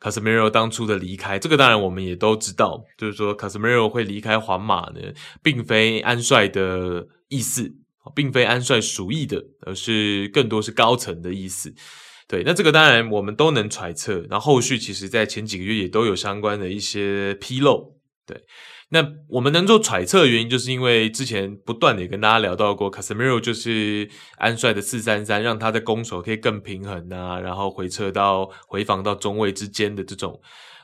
，Casemiro 当初的离开，这个当然我们也都知道，就是说 Casemiro 会离开皇马呢，并非安帅的意思，并非安帅属意的，而是更多是高层的意思。对，那这个当然我们都能揣测，然后后续其实在前几个月也都有相关的一些披露。对，那我们能做揣测的原因，就是因为之前不断的也跟大家聊到过，Casemiro 就是安帅的四三三，让他的攻守可以更平衡啊，然后回撤到回防到中卫之间的这种，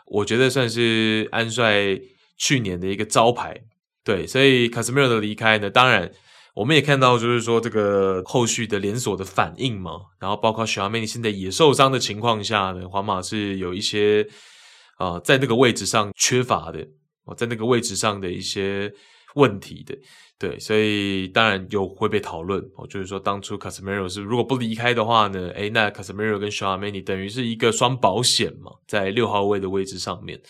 我觉得算是安帅去年的一个招牌。对，所以 Casemiro 的离开呢，当然。我们也看到，就是说这个后续的连锁的反应嘛，然后包括小阿梅尼现在也受伤的情况下呢，皇马是有一些啊、在那个位置上缺乏的哦，在那个位置上的一些问题的，对，所以当然有会被讨论哦，就是说当初卡塞米罗是如果不离开的话呢，诶，那卡塞米罗跟小阿梅尼等于是一个双保险嘛，在六号位的位置上面，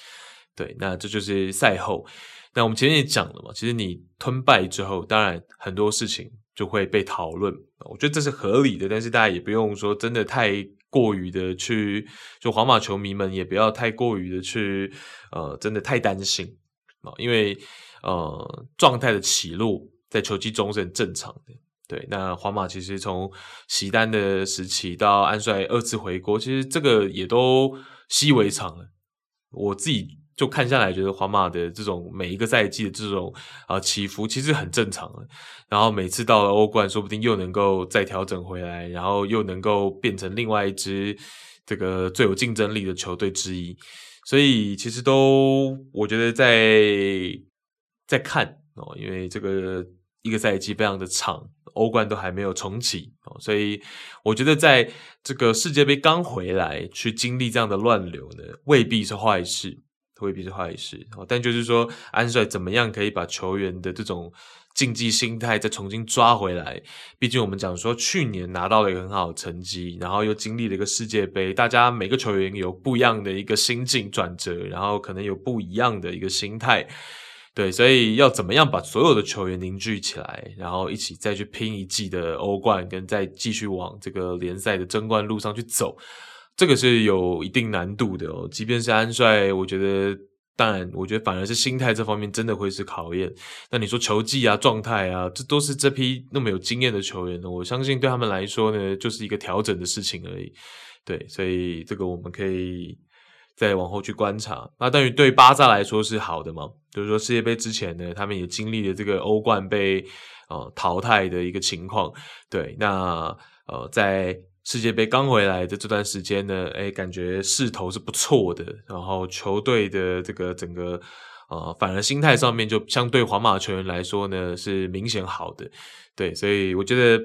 对，那这就是赛后。那我们前面也讲了嘛，其实你吞败之后，当然很多事情就会被讨论。我觉得这是合理的，但是大家也不用说真的太过于的去，就皇马球迷们也不要太过于的去，呃，真的太担心啊，因为呃状态的起落在球季中是很正常的。对，那皇马其实从席丹的时期到安帅二次回国，其实这个也都习以为常了。我自己。就看下来，觉得皇马的这种每一个赛季的这种啊、起伏，其实很正常的。然后每次到了欧冠，说不定又能够再调整回来，然后又能够变成另外一支这个最有竞争力的球队之一。所以其实都我觉得在在看哦，因为这个一个赛季非常的长，欧冠都还没有重启哦，所以我觉得在这个世界杯刚回来去经历这样的乱流呢，未必是坏事。未必是坏事哦，但就是说，安帅怎么样可以把球员的这种竞技心态再重新抓回来？毕竟我们讲说，去年拿到了一个很好的成绩，然后又经历了一个世界杯，大家每个球员有不一样的一个心境转折，然后可能有不一样的一个心态，对，所以要怎么样把所有的球员凝聚起来，然后一起再去拼一季的欧冠，跟再继续往这个联赛的争冠路上去走。这个是有一定难度的哦，即便是安帅，我觉得，当然，我觉得反而是心态这方面真的会是考验。那你说球技啊、状态啊，这都是这批那么有经验的球员呢，我相信对他们来说呢，就是一个调整的事情而已。对，所以这个我们可以再往后去观察。那等于对巴萨来说是好的嘛？就是说世界杯之前呢，他们也经历了这个欧冠被呃淘汰的一个情况。对，那呃在。世界杯刚回来的这段时间呢，诶，感觉势头是不错的，然后球队的这个整个呃，反而心态上面就相对皇马球员来说呢，是明显好的，对，所以我觉得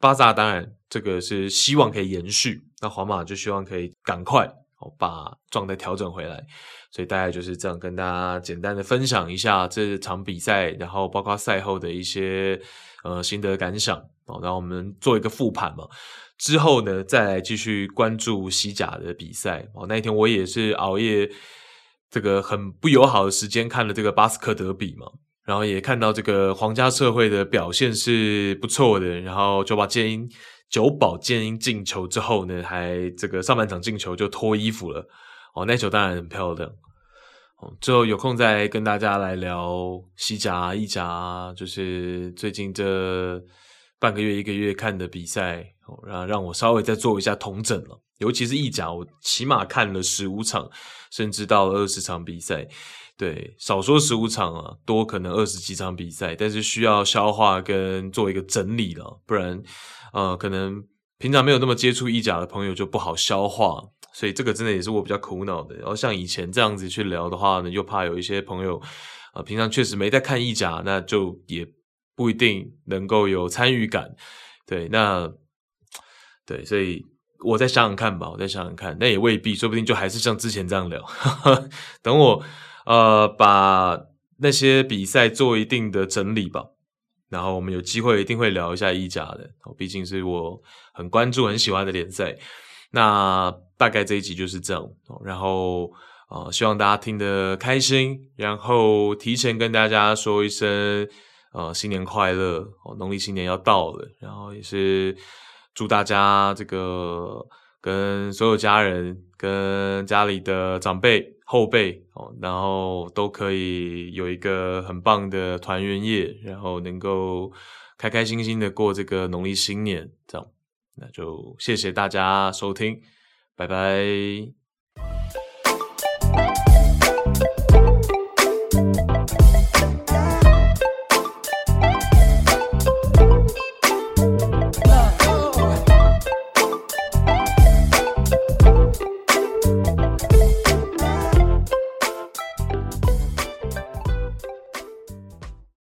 巴萨当然这个是希望可以延续，那皇马就希望可以赶快把状态调整回来，所以大概就是这样跟大家简单的分享一下这场比赛，然后包括赛后的一些呃心得感想，然后我们做一个复盘嘛。之后呢，再来继续关注西甲的比赛。哦，那一天我也是熬夜，这个很不友好的时间看了这个巴斯克德比嘛，然后也看到这个皇家社会的表现是不错的。然后久保建英，久保建英进球之后呢，还这个上半场进球就脱衣服了。哦，那球当然很漂亮。哦，之后有空再跟大家来聊西甲、意甲，就是最近这半个月、一个月看的比赛。让让我稍微再做一下统整了，尤其是意甲，我起码看了十五场，甚至到了二十场比赛。对，少说十五场啊，多可能二十几场比赛，但是需要消化跟做一个整理了，不然，呃，可能平常没有那么接触意甲的朋友就不好消化。所以这个真的也是我比较苦恼的。然后像以前这样子去聊的话呢，又怕有一些朋友啊、呃，平常确实没在看意甲，那就也不一定能够有参与感。对，那。对，所以我再想想看吧，我再想想看，那也未必，说不定就还是像之前这样聊。等我呃把那些比赛做一定的整理吧，然后我们有机会一定会聊一下意甲的，毕竟是我很关注、很喜欢的联赛。那大概这一集就是这样，然后呃，希望大家听得开心，然后提前跟大家说一声呃，新年快乐哦，农历新年要到了，然后也是祝大家这个跟所有家人、跟家里的长辈、后辈哦，然后都可以有一个很棒的团圆夜，然后能够开开心心的过这个农历新年，这样，那就谢谢大家收听。拜拜。